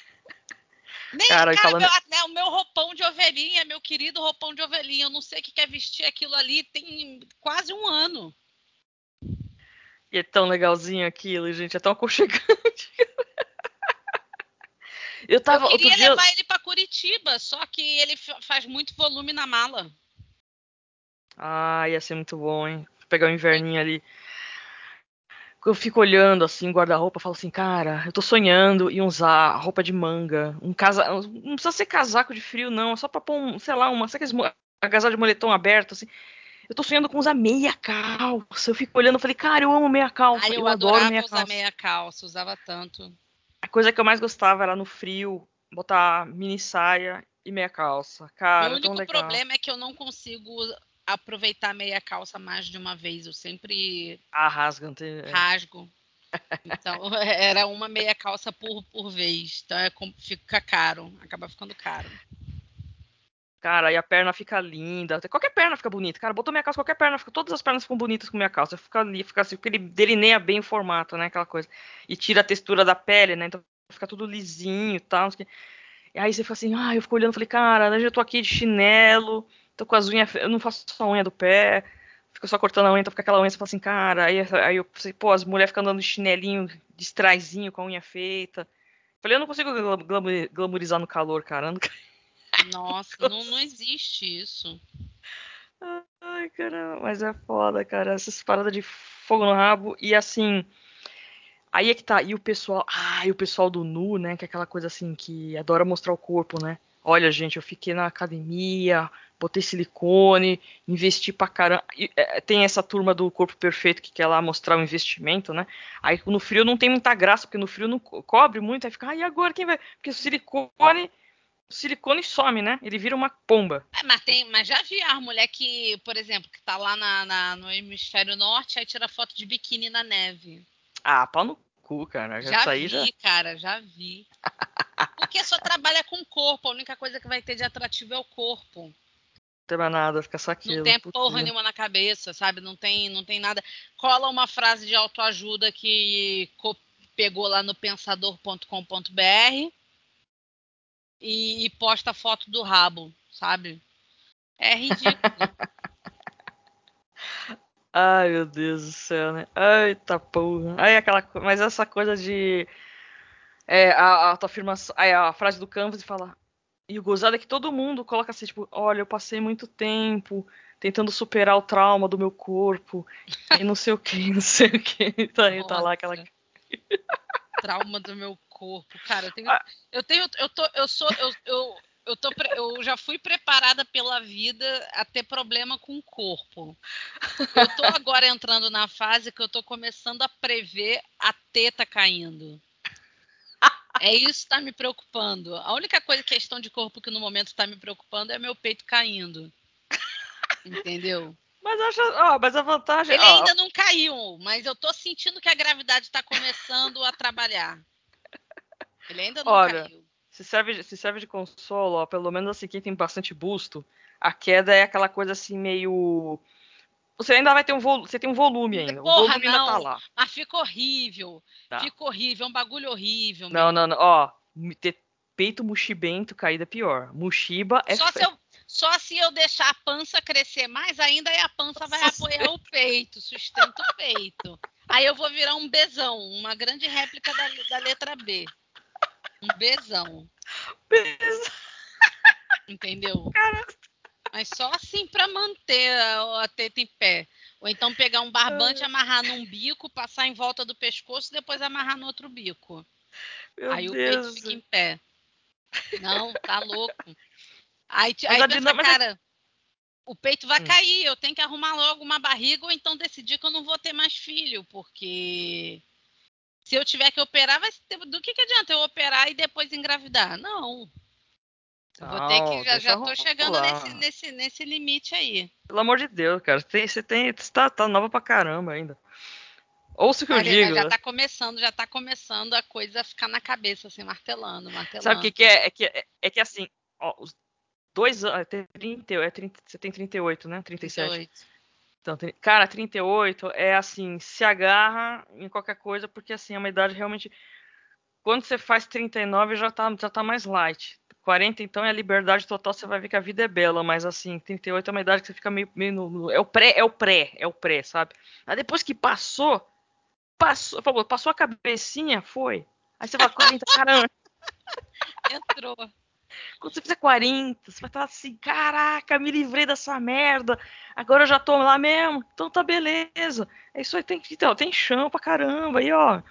Nem, cara, cara falando... meu, né, o meu roupão de ovelhinha, meu querido roupão de ovelhinha, eu não sei o que quer vestir aquilo ali, tem quase um ano. E é tão legalzinho aquilo, gente, é tão aconchegante. eu tava. Eu queria levar dia... ele para Curitiba, só que ele faz muito volume na mala. Ah, ia ser muito bom, hein? Pegar o inverninho ali eu fico olhando assim, guarda-roupa, falo assim, cara, eu tô sonhando em usar roupa de manga, um casa, não precisa ser casaco de frio não, é só para pôr, um, sei lá, uma, sabe aqueles agasalho de moletom aberto assim. Eu tô sonhando com usar meia calça. Eu fico olhando, falei, cara, eu amo meia calça. Ai, eu, eu adoro meia usar calça. meia calça, usava tanto. A coisa que eu mais gostava era no frio, botar mini saia e meia calça. Cara, o único problema é que eu não consigo aproveitar meia calça mais de uma vez. Eu sempre ah, rasga, tem... É. rasgo. Então era uma meia calça por, por vez. Então é, fica caro, acaba ficando caro. Cara, aí a perna fica linda. Qualquer perna fica bonita. Cara, botou minha calça, qualquer perna fica. Todas as pernas ficam bonitas com minha calça. Fica ali, fica assim, porque ele delineia bem o formato, né? Aquela coisa. E tira a textura da pele, né? Então fica tudo lisinho e tal. E aí você fica assim, ah, eu fico olhando, falei, cara, eu já tô aqui de chinelo, tô com as unhas, eu não faço só a unha do pé, fico só cortando a unha, então fica aquela unha, você fala assim, cara, aí, aí eu pensei, pô, as mulheres ficam andando de chinelinho, de traizinho com a unha feita. Falei, eu não consigo glamorizar no calor, cara. Não... Nossa, não, não existe isso. Ai, caramba, mas é foda, cara. Essas paradas de fogo no rabo. E assim. Aí é que tá. E o pessoal. Ah, e o pessoal do nu, né? Que é aquela coisa assim que adora mostrar o corpo, né? Olha, gente, eu fiquei na academia, botei silicone, investi pra caramba. E, é, tem essa turma do corpo perfeito que quer lá mostrar o investimento, né? Aí no frio não tem muita graça, porque no frio não cobre muito, aí fica, ah, e agora quem vai? Porque o silicone. O silicone some, né? Ele vira uma pomba. É, mas, tem, mas já vi a mulher que, por exemplo, que tá lá na, na, no hemisfério norte, aí tira foto de biquíni na neve. Ah, pau no cu, cara. Já, já vi, já... cara, já vi. Porque só trabalha com o corpo, a única coisa que vai ter de atrativo é o corpo tem mais nada, fica só aquilo. Não tem porra nenhuma na cabeça, sabe? Não tem, não tem nada. Cola uma frase de autoajuda que pegou lá no pensador.com.br e, e posta foto do rabo, sabe? É ridículo. Ai, meu Deus do céu, né? Eita porra. Aí aquela, mas essa coisa de é, a, a tua afirmação, aí a frase do Canvas e falar E o gozado é que todo mundo coloca assim, tipo, olha, eu passei muito tempo tentando superar o trauma do meu corpo. e não sei o que, não sei o que. Tá, tá lá aquela. trauma do meu corpo. Cara, eu tenho. Ah. Eu tenho. Eu tô. Eu sou. Eu, eu, eu, tô, eu já fui preparada pela vida a ter problema com o corpo. Eu tô agora entrando na fase que eu tô começando a prever a teta caindo. É isso que está me preocupando. A única coisa, questão de corpo que no momento está me preocupando é meu peito caindo. Entendeu? Mas, acho, ó, mas a vantagem. Ele ó, ainda não caiu, mas eu tô sentindo que a gravidade está começando a trabalhar. Ele ainda não Olha, caiu. Se serve, se serve de consolo, ó, pelo menos assim, quem tem bastante busto, a queda é aquela coisa assim meio. Você ainda vai ter um volume, você tem um volume ainda. Porra, o volume não, ainda tá lá. Mas fica horrível. Tá. Fica horrível, é um bagulho horrível. Não, não, não. Ó, ter peito muxibento caída é pior. Muxiba é. Só se, eu, só se eu deixar a pança crescer mais ainda, aí a pança vai apoiar o peito, sustenta o peito. Aí eu vou virar um bezão, uma grande réplica da, da letra B. Um bezão. Bezão. Entendeu? Caraca. Mas só assim para manter a, a, teta em pé. Ou então pegar um barbante, amarrar num bico, passar em volta do pescoço e depois amarrar no outro bico. Meu aí Deus. o peito fica em pé. Não, tá louco. Aí, aí pensa, cara, o peito vai hum. cair, eu tenho que arrumar logo uma barriga ou então decidir que eu não vou ter mais filho, porque se eu tiver que operar, vai ter... do que, que adianta eu operar e depois engravidar? Não. Eu vou ter que. Já, já tô chegando nesse, nesse, nesse limite aí. Pelo amor de Deus, cara. Tem, você tem. Você tá, tá nova pra caramba ainda. Ouça o que Olha, eu digo. Já tá começando, já tá começando a coisa a ficar na cabeça, assim, martelando, martelando. Sabe o que, que é? É que, é, é que assim, ó, os dois anos. É 30, é 30, você tem 38, né? 37. 38. Então, cara, 38 é assim, se agarra em qualquer coisa, porque assim, é uma idade realmente. Quando você faz 39 já tá, já tá mais light. 40, então, é a liberdade total, você vai ver que a vida é bela, mas assim, 38 é uma idade que você fica meio, meio no, é o pré, é o pré, é o pré, sabe? Aí depois que passou, passou, passou a cabecinha, foi. Aí você vai 40, caramba. Entrou. Quando você fizer 40, você vai estar assim, caraca, me livrei dessa merda. Agora eu já tô lá mesmo. Então tá beleza. É isso aí, tem, então, tem chão pra caramba aí, ó.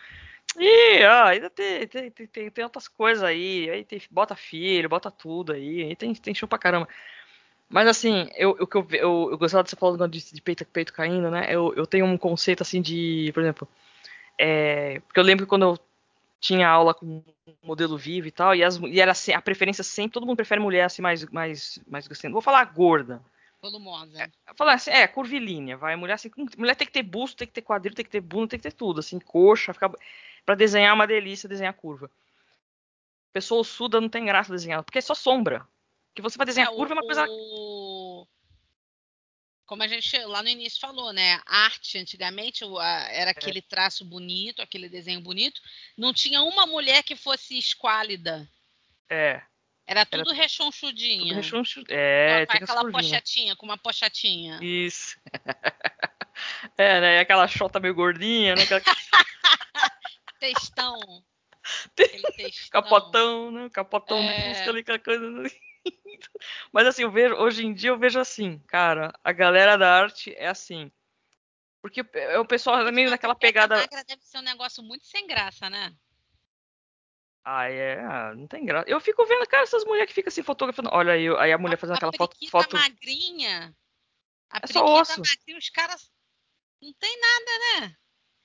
E, ó, ainda tem, tem, tem, tem, outras coisas aí. Aí tem, bota filho, bota tudo aí. Aí tem, tem show pra caramba. Mas assim, eu, eu, eu, eu, gostava de você falar de, de peito, peito caindo, né? Eu, eu tenho um conceito assim de, por exemplo, é, porque eu lembro que quando eu tinha aula com modelo vivo e tal, e, as, e era assim, a preferência sempre, todo mundo prefere mulher assim mais, mais, mais gostando. Vou falar gorda. Volumosa. É, falar assim, é, curvilínea, vai. Mulher assim, mulher tem que ter busto, tem que ter quadril, tem que ter bunda, tem que ter tudo, assim, coxa, ficar para desenhar é uma delícia desenhar curva. Pessoa suda não tem graça desenhar, porque é só sombra. Que você vai desenhar é, curva é uma coisa. O... Como a gente lá no início falou, né? Arte antigamente era é. aquele traço bonito, aquele desenho bonito. Não tinha uma mulher que fosse esquálida. É. Era tudo era... rechonchudinha. Tudo rechonchud... É, com aquela pochetinha, com uma pochetinha. Isso. é, né? Aquela chota meio gordinha, né? Aquela... textão. textão. Capotão, né? Capotão é... de ali com a coisa. Mas assim, eu vejo, hoje em dia eu vejo assim, cara, a galera da arte é assim. Porque é o pessoal é meio naquela pegada. Magra deve ser um negócio muito sem graça, né? Ah, é, ah, não tem graça. Eu fico vendo, cara, essas mulheres que ficam assim fotografando. Olha aí, aí a mulher a, fazendo a aquela foto. foto magrinha. A é só osso. magrinha, os caras. Não tem nada, né?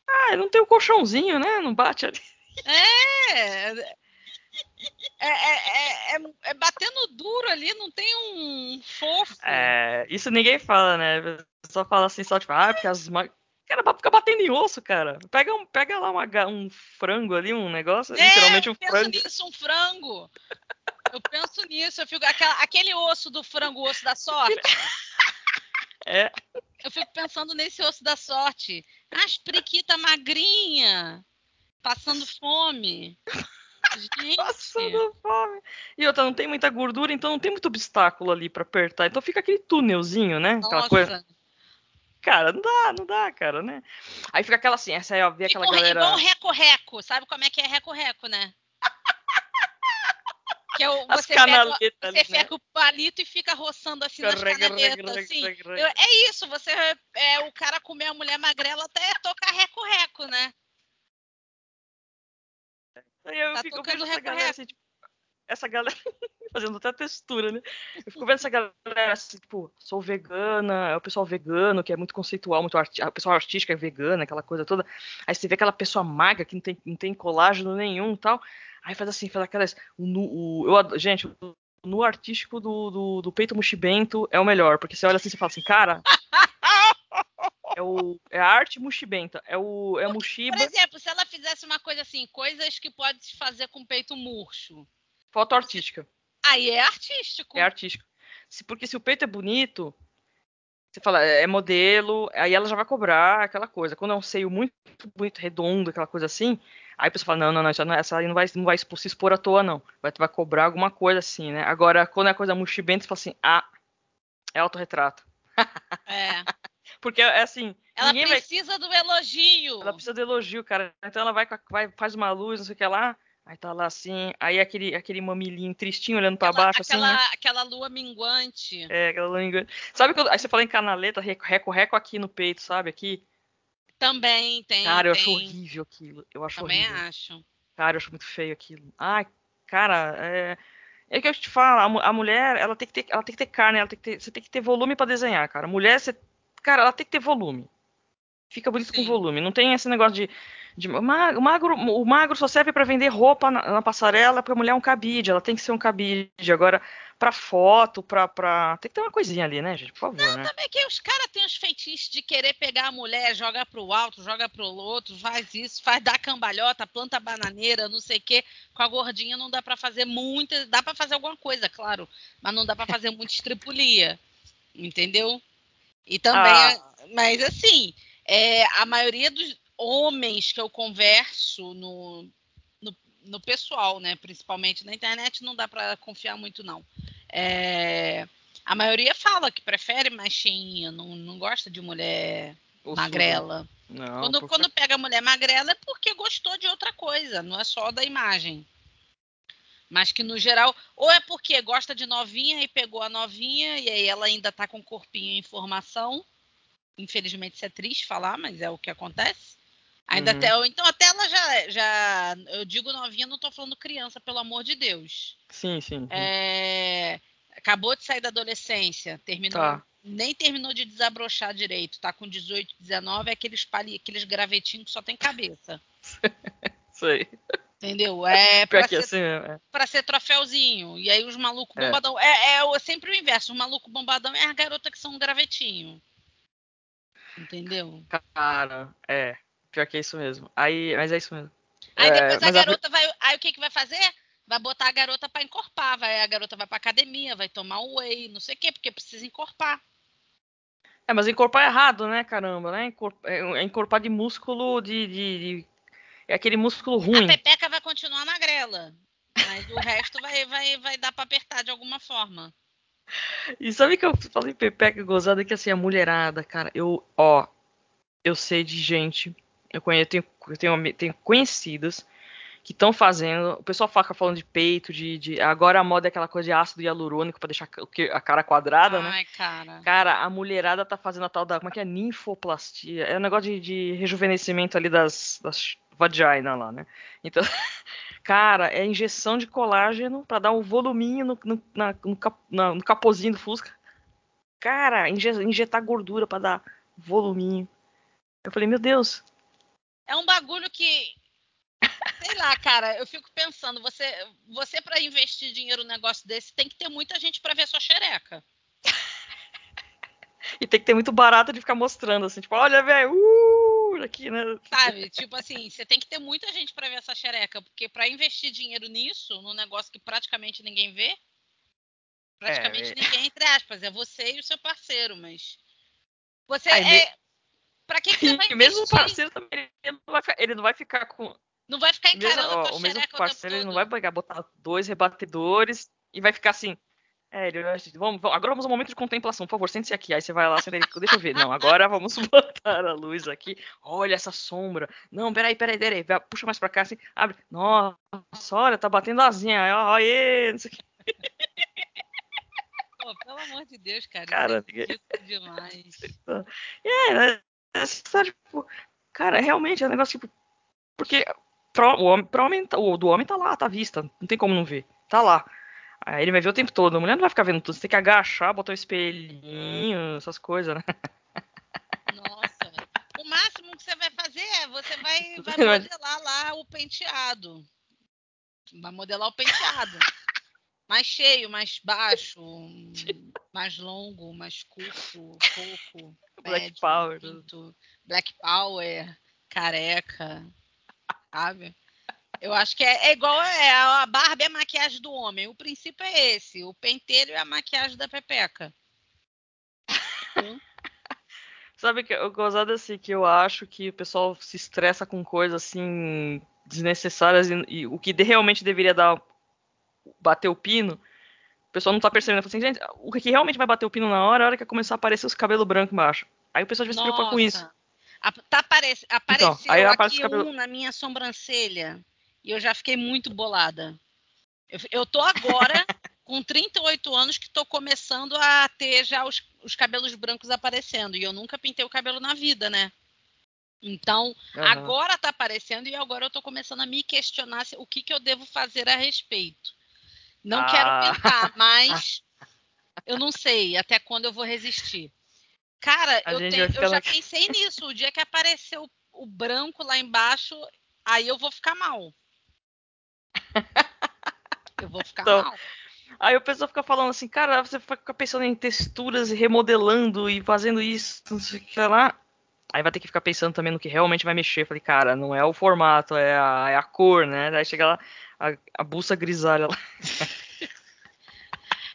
Ah, não tem o um colchãozinho, né? Não bate ali. É. É, é, é, é, batendo duro ali, não tem um fofo. É, isso ninguém fala, né? Só fala assim, só tipo, ah, porque as. Cara, fica batendo em osso, cara. Pega, um, pega lá uma, um frango ali, um negócio, é, literalmente um eu frango. penso nisso, um frango. Eu penso nisso, eu fico. Aquela, aquele osso do frango, o osso da sorte. É. Eu fico pensando nesse osso da sorte. As priquita magrinha, passando fome. Gente. Passando fome. E outra, não tem muita gordura, então não tem muito obstáculo ali para apertar. Então fica aquele túnelzinho, né? Nossa. Aquela coisa. Cara, não dá, não dá, cara, né? Aí fica aquela assim, essa aí, ó, vê aquela igual, galera. Igual reco-reco, sabe como é que é reco-reco, né? Que é o, você pega, você ali, pega né? o palito e fica roçando assim nas canaletas, assim. Eu, é isso, você é o cara comer a mulher magrela até tocar reco-reco, né? Eu tá fico, tocando reco-reco. Assim, tipo, essa galera fazendo até textura, né? Eu fico vendo essa galera assim, tipo, sou vegana, é o pessoal vegano, que é muito conceitual, muito arti o pessoal artístico é vegana, aquela coisa toda. Aí você vê aquela pessoa magra que não tem, não tem colágeno nenhum tal. Aí faz assim, faz aquelas. O, o, eu, gente, no artístico do, do, do peito mushibento é o melhor, porque você olha assim e fala assim, cara. É, o, é a arte mushibenta. É o é mushiba. Por exemplo, se ela fizesse uma coisa assim, coisas que pode fazer com peito murcho. Foto artística. Aí é artístico. É artístico. Se, porque se o peito é bonito, você fala, é, é modelo, aí ela já vai cobrar aquela coisa. Quando é um seio muito bonito, redondo, aquela coisa assim, aí a pessoa fala, não, não, não, essa aí não vai, não vai se expor à toa, não. Vai, vai cobrar alguma coisa assim, né? Agora, quando é coisa muxibenta, você fala assim, ah, é autorretrato. É. Porque é assim. Ela precisa vai... do elogio. Ela precisa do elogio, cara. Então ela vai, vai faz uma luz, não sei o que lá. Aí tá lá assim, aí aquele, aquele mamilinho tristinho olhando para baixo, aquela, assim. Né? Aquela lua minguante. É, aquela lua minguante. Sabe quando. Aí você fala em canaleta, reco-reco aqui no peito, sabe? Aqui. Também tem. Cara, eu tem. acho horrível aquilo. Eu acho Também horrível. acho. Cara, eu acho muito feio aquilo. Ai, cara, é. É que eu te falo, a, mulher, ela tem que ter, ela tem que ter carne, ela tem que ter, você tem que ter volume para desenhar, cara. Mulher, você, cara, ela tem que ter volume. Fica bonito Sim. com volume. Não tem esse negócio de de, o, magro, o magro só serve para vender roupa na, na passarela, porque a mulher é um cabide, ela tem que ser um cabide. Agora, para foto, pra, pra. Tem que ter uma coisinha ali, né, gente? Por favor. Não, né? também que os caras têm os feitiços de querer pegar a mulher, joga pro alto, joga pro outro, faz isso, faz dar cambalhota, planta bananeira, não sei o quê. Com a gordinha não dá para fazer muita. Dá para fazer alguma coisa, claro, mas não dá para fazer muita estripulia. Entendeu? E também. Ah. Mas assim. É, a maioria dos, homens que eu converso no, no, no pessoal, né? Principalmente na internet, não dá para confiar muito, não. É, a maioria fala que prefere mais cheinha, não, não gosta de mulher magrela. Não, quando, porque... quando pega mulher magrela é porque gostou de outra coisa, não é só da imagem. Mas que no geral, ou é porque gosta de novinha e pegou a novinha, e aí ela ainda tá com corpinho em formação. Infelizmente isso é triste falar, mas é o que acontece. Ainda uhum. até, então até ela já, já, eu digo novinha, não tô falando criança, pelo amor de Deus. Sim, sim. sim. É, acabou de sair da adolescência, terminou, tá. nem terminou de desabrochar direito, tá com 18, 19, é aqueles, pali, aqueles gravetinhos que só tem cabeça. Sei. Entendeu? É pra, ser, assim, é. pra ser troféuzinho. E aí os malucos é. bombadão. É, é, é sempre o inverso. O maluco bombadão é a garota que são um gravetinho. Entendeu? Cara, é. Pior que é isso mesmo. Aí, mas é isso mesmo. Aí é, depois a garota a... vai. Aí o que, que vai fazer? Vai botar a garota para encorpar. Vai, a garota vai pra academia, vai tomar whey, não sei o quê, porque precisa encorpar. É, mas encorpar é errado, né, caramba, né? Encorpar, é, é encorpar de músculo de, de, de, É aquele músculo ruim. A pepeca vai continuar magrela. Mas o resto vai, vai, vai dar pra apertar de alguma forma. E sabe que eu falei pepeca gozada que assim, a mulherada, cara, eu, ó, eu sei de gente eu conheço, tenho, tenho, tenho conhecidas que estão fazendo. O pessoal fica falando de peito, de, de, Agora a moda é aquela coisa de ácido hialurônico para deixar a cara quadrada, Ai, né? Ai, cara. Cara, a mulherada tá fazendo a tal da. Como é que é? Ninfoplastia. É um negócio de, de rejuvenescimento ali das, das vagina lá, né? Então. Cara, é injeção de colágeno para dar um voluminho no, no, na, no, cap, na, no capozinho do Fusca. Cara, injetar gordura para dar voluminho. Eu falei, meu Deus, é um bagulho que. Sei lá, cara, eu fico pensando, você, você para investir dinheiro num negócio desse, tem que ter muita gente para ver sua xereca. e tem que ter muito barato de ficar mostrando, assim, tipo, olha, velho, uh, aqui, né? Sabe, tipo assim, você tem que ter muita gente para ver essa xereca, porque para investir dinheiro nisso, num negócio que praticamente ninguém vê, praticamente é, ninguém, entre aspas, é você e o seu parceiro, mas você Ai, é, Pra que, que você vai investir? mesmo o parceiro também, ele não, vai, ele não vai ficar com. Não vai ficar encarando mesmo, ó, o mesmo parceiro, ele não vai pegar, botar dois rebatedores e vai ficar assim. É, ele, vamos, vamos, agora vamos ao momento de contemplação, por favor, sente-se aqui. Aí você vai lá, senta aí, deixa eu ver. Não, agora vamos botar a luz aqui. Olha essa sombra. Não, peraí, peraí, peraí. Puxa mais pra cá, assim, abre. Nossa, olha, tá batendo asinha. Aê, não sei o que. Pô, pelo amor de Deus, cara. Cara, é demais. É, né? É, tipo, cara, realmente é um negócio tipo. Porque pro, o, homem, pro homem, o do homem tá lá, tá à vista. Não tem como não ver. Tá lá. Aí ele vai ver o tempo todo. A mulher não vai ficar vendo tudo. Você tem que agachar, botar o um espelhinho, essas coisas, né? Nossa. O máximo que você vai fazer é você vai, vai modelar lá o penteado. Vai modelar o penteado. mais cheio, mais baixo, mais longo, mais curto, pouco. Black médio, Power. Pinto, Black Power, careca. Sabe? Eu acho que é, é igual é, a barba e a maquiagem do homem. O princípio é esse: o penteiro e a maquiagem da Pepeca. Hum? Sabe que eu gozado assim que eu acho que o pessoal se estressa com coisas assim desnecessárias e, e o que realmente deveria dar bater o pino, o pessoal não tá percebendo. Assim, gente, o que realmente vai bater o pino na hora é a hora que começar a aparecer os cabelos brancos embaixo. Aí o pessoal já se preocupa com isso. Tá apare... Apareceu então, aí aqui cabelo... um na minha sobrancelha. E eu já fiquei muito bolada. Eu, eu tô agora com 38 anos que tô começando a ter já os, os, cabelos brancos aparecendo. E eu nunca pintei o cabelo na vida, né? Então, uhum. agora tá aparecendo e agora eu tô começando a me questionar o que, que eu devo fazer a respeito. Não ah. quero pintar, mas eu não sei até quando eu vou resistir. Cara, eu, tenho, eu já pensei nisso. O dia que apareceu o branco lá embaixo, aí eu vou ficar mal. Eu vou ficar então, mal. Aí o pessoal fica falando assim, cara, você fica pensando em texturas e remodelando e fazendo isso, não sei o que lá. Aí vai ter que ficar pensando também no que realmente vai mexer. Falei, cara, não é o formato, é a, é a cor, né? Aí chega lá, a, a buça grisalha lá.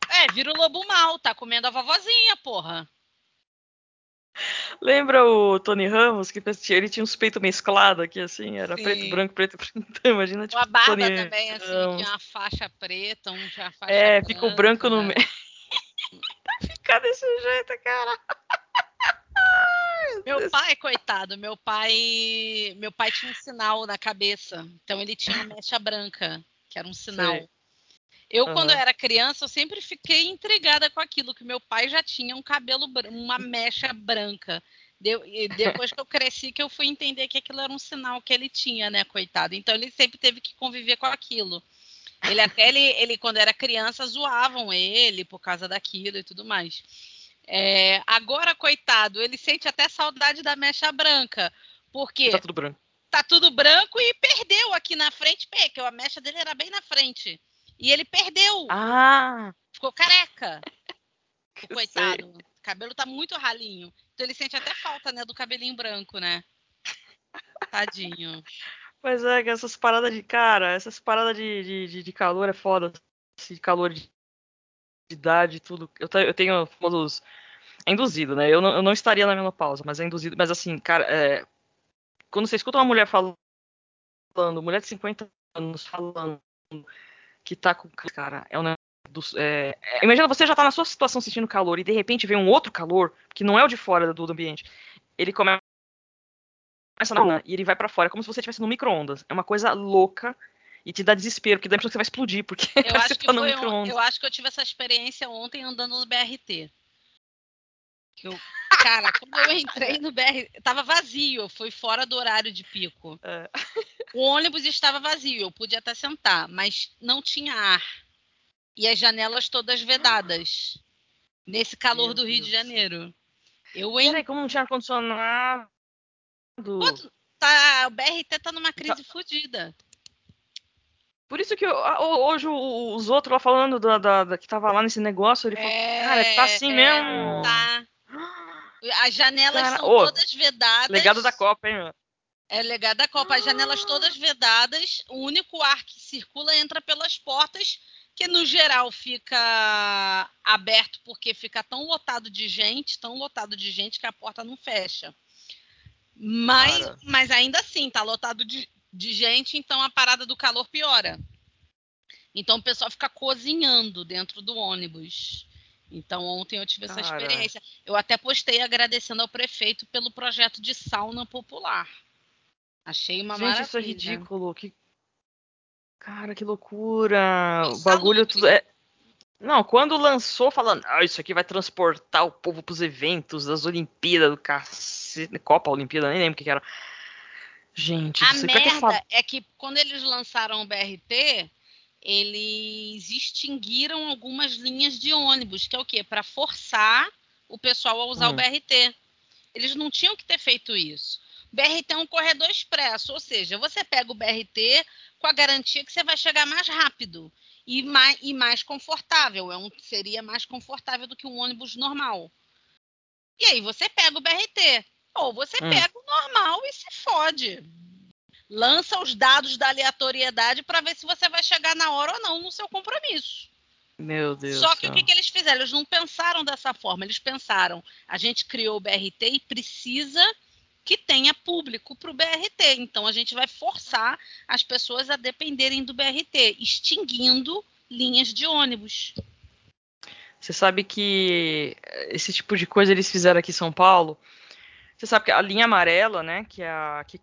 É, vira o lobo mal, tá comendo a vovozinha, porra. Lembra o Tony Ramos, que ele tinha uns peitos mesclados aqui, assim, era Sim. preto, branco, preto, preto. Imagina, tipo, Uma barba Tony também, assim, Ramos. tinha uma faixa preta, um tinha faixa É, branca. fica o branco no meio. Ficar desse jeito, cara. meu pai, coitado, meu pai, meu pai tinha um sinal na cabeça, então ele tinha uma mecha branca, que era um sinal. Sei. Eu, uhum. quando eu era criança, eu sempre fiquei intrigada com aquilo, que meu pai já tinha um cabelo, uma mecha branca. Deu, e depois que eu cresci, que eu fui entender que aquilo era um sinal que ele tinha, né, coitado. Então ele sempre teve que conviver com aquilo. Ele até, ele, ele quando era criança, zoavam ele por causa daquilo e tudo mais. É, agora, coitado, ele sente até saudade da mecha branca. Porque tá tudo branco. Tá tudo branco e perdeu aqui na frente, porque a mecha dele era bem na frente. E ele perdeu. Ah! Ficou careca. O coitado. O cabelo tá muito ralinho. Então ele sente até falta, né, do cabelinho branco, né? Tadinho. Pois é, essas paradas de cara, essas paradas de, de, de calor é foda. De calor de, de idade, tudo. Eu, eu tenho famosos. É induzido, né? Eu não, eu não estaria na menopausa, mas é induzido. Mas assim, cara, é, quando você escuta uma mulher falando, mulher de 50 anos falando que tá com. Cara, é um do, é, é, imagina você já tá na sua situação sentindo calor e de repente vem um outro calor que não é o de fora do, do ambiente. Ele começa na e ele vai para fora, como se você estivesse no micro-ondas. É uma coisa louca e te dá desespero, porque dá a impressão que você vai explodir, porque eu acho que tá no micro-ondas. Eu acho que eu tive essa experiência ontem andando no BRT. Que eu, cara, quando eu entrei no BRT, tava vazio, fui fora do horário de pico. É. O ônibus estava vazio, eu podia até sentar, mas não tinha ar. E as janelas todas vedadas. Nesse calor Meu do Rio Deus. de Janeiro. Eu. Peraí, como não tinha ar-condicionado? Tá, o BRT tá numa crise tá... fodida. Por isso que eu, hoje os outros lá falando da, da, da, que tava lá nesse negócio, ele falou, é, cara, tá assim é, mesmo. Tá. As janelas cara, são todas vedadas. Legado da Copa, hein? É legado da Copa. As janelas todas vedadas, o único ar que circula entra pelas portas, que no geral fica aberto porque fica tão lotado de gente, tão lotado de gente que a porta não fecha. Mas, mas ainda assim, tá lotado de, de gente, então a parada do calor piora. Então o pessoal fica cozinhando dentro do ônibus. Então ontem eu tive essa Cara. experiência. Eu até postei agradecendo ao prefeito pelo projeto de sauna popular. Achei uma Gente, maravilha. isso é ridículo. Que... Cara, que loucura. O bagulho tudo é. Não, quando lançou falando, ah, isso aqui vai transportar o povo para os eventos das Olimpíadas do cacete, Copa Olimpíada, nem lembro o que, que era. Gente, a merda é que quando eles lançaram o BRT, eles extinguiram algumas linhas de ônibus, que é o quê? Para forçar o pessoal a usar hum. o BRT. Eles não tinham que ter feito isso. O BRT é um corredor expresso, ou seja, você pega o BRT com a garantia que você vai chegar mais rápido e mais, e mais confortável. É um, seria mais confortável do que um ônibus normal. E aí você pega o BRT. Ou você hum. pega o normal e se fode lança os dados da aleatoriedade para ver se você vai chegar na hora ou não no seu compromisso. Meu Deus. Só que o que, que, eles fizeram? Eles não pensaram dessa forma. Eles pensaram: a gente criou o BRT e precisa que tenha público para o BRT. Então a gente vai forçar as pessoas a dependerem do BRT, extinguindo linhas de ônibus. Você sabe que esse tipo de coisa eles fizeram aqui em São Paulo. Você sabe que a linha amarela, né, que é a que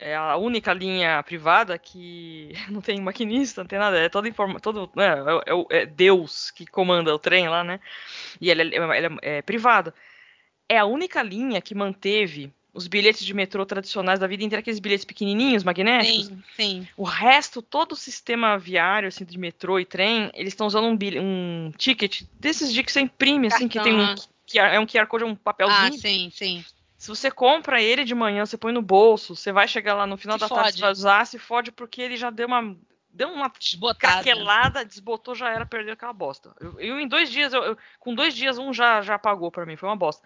é a única linha privada que não tem maquinista, não tem nada, é toda informa, todo, né, é, é, é, Deus que comanda o trem lá, né? E ela, ela, ela é privada. É a única linha que manteve os bilhetes de metrô tradicionais da vida inteira, aqueles bilhetes pequenininhos, magnéticos. Sim, sim. O resto, todo o sistema viário, assim, de metrô e trem, eles estão usando um, um ticket desses de que você imprime, assim, que tem um, que é um QR Code, um papelzinho. Ah, sim, sim. Se você compra ele de manhã, você põe no bolso, você vai chegar lá no final se da fode. tarde, você vai usar, se fode porque ele já deu uma deu uma craquelada, desbotou, já era, perder aquela bosta. Eu, eu em dois dias, eu, eu, com dois dias, um já, já apagou para mim, foi uma bosta.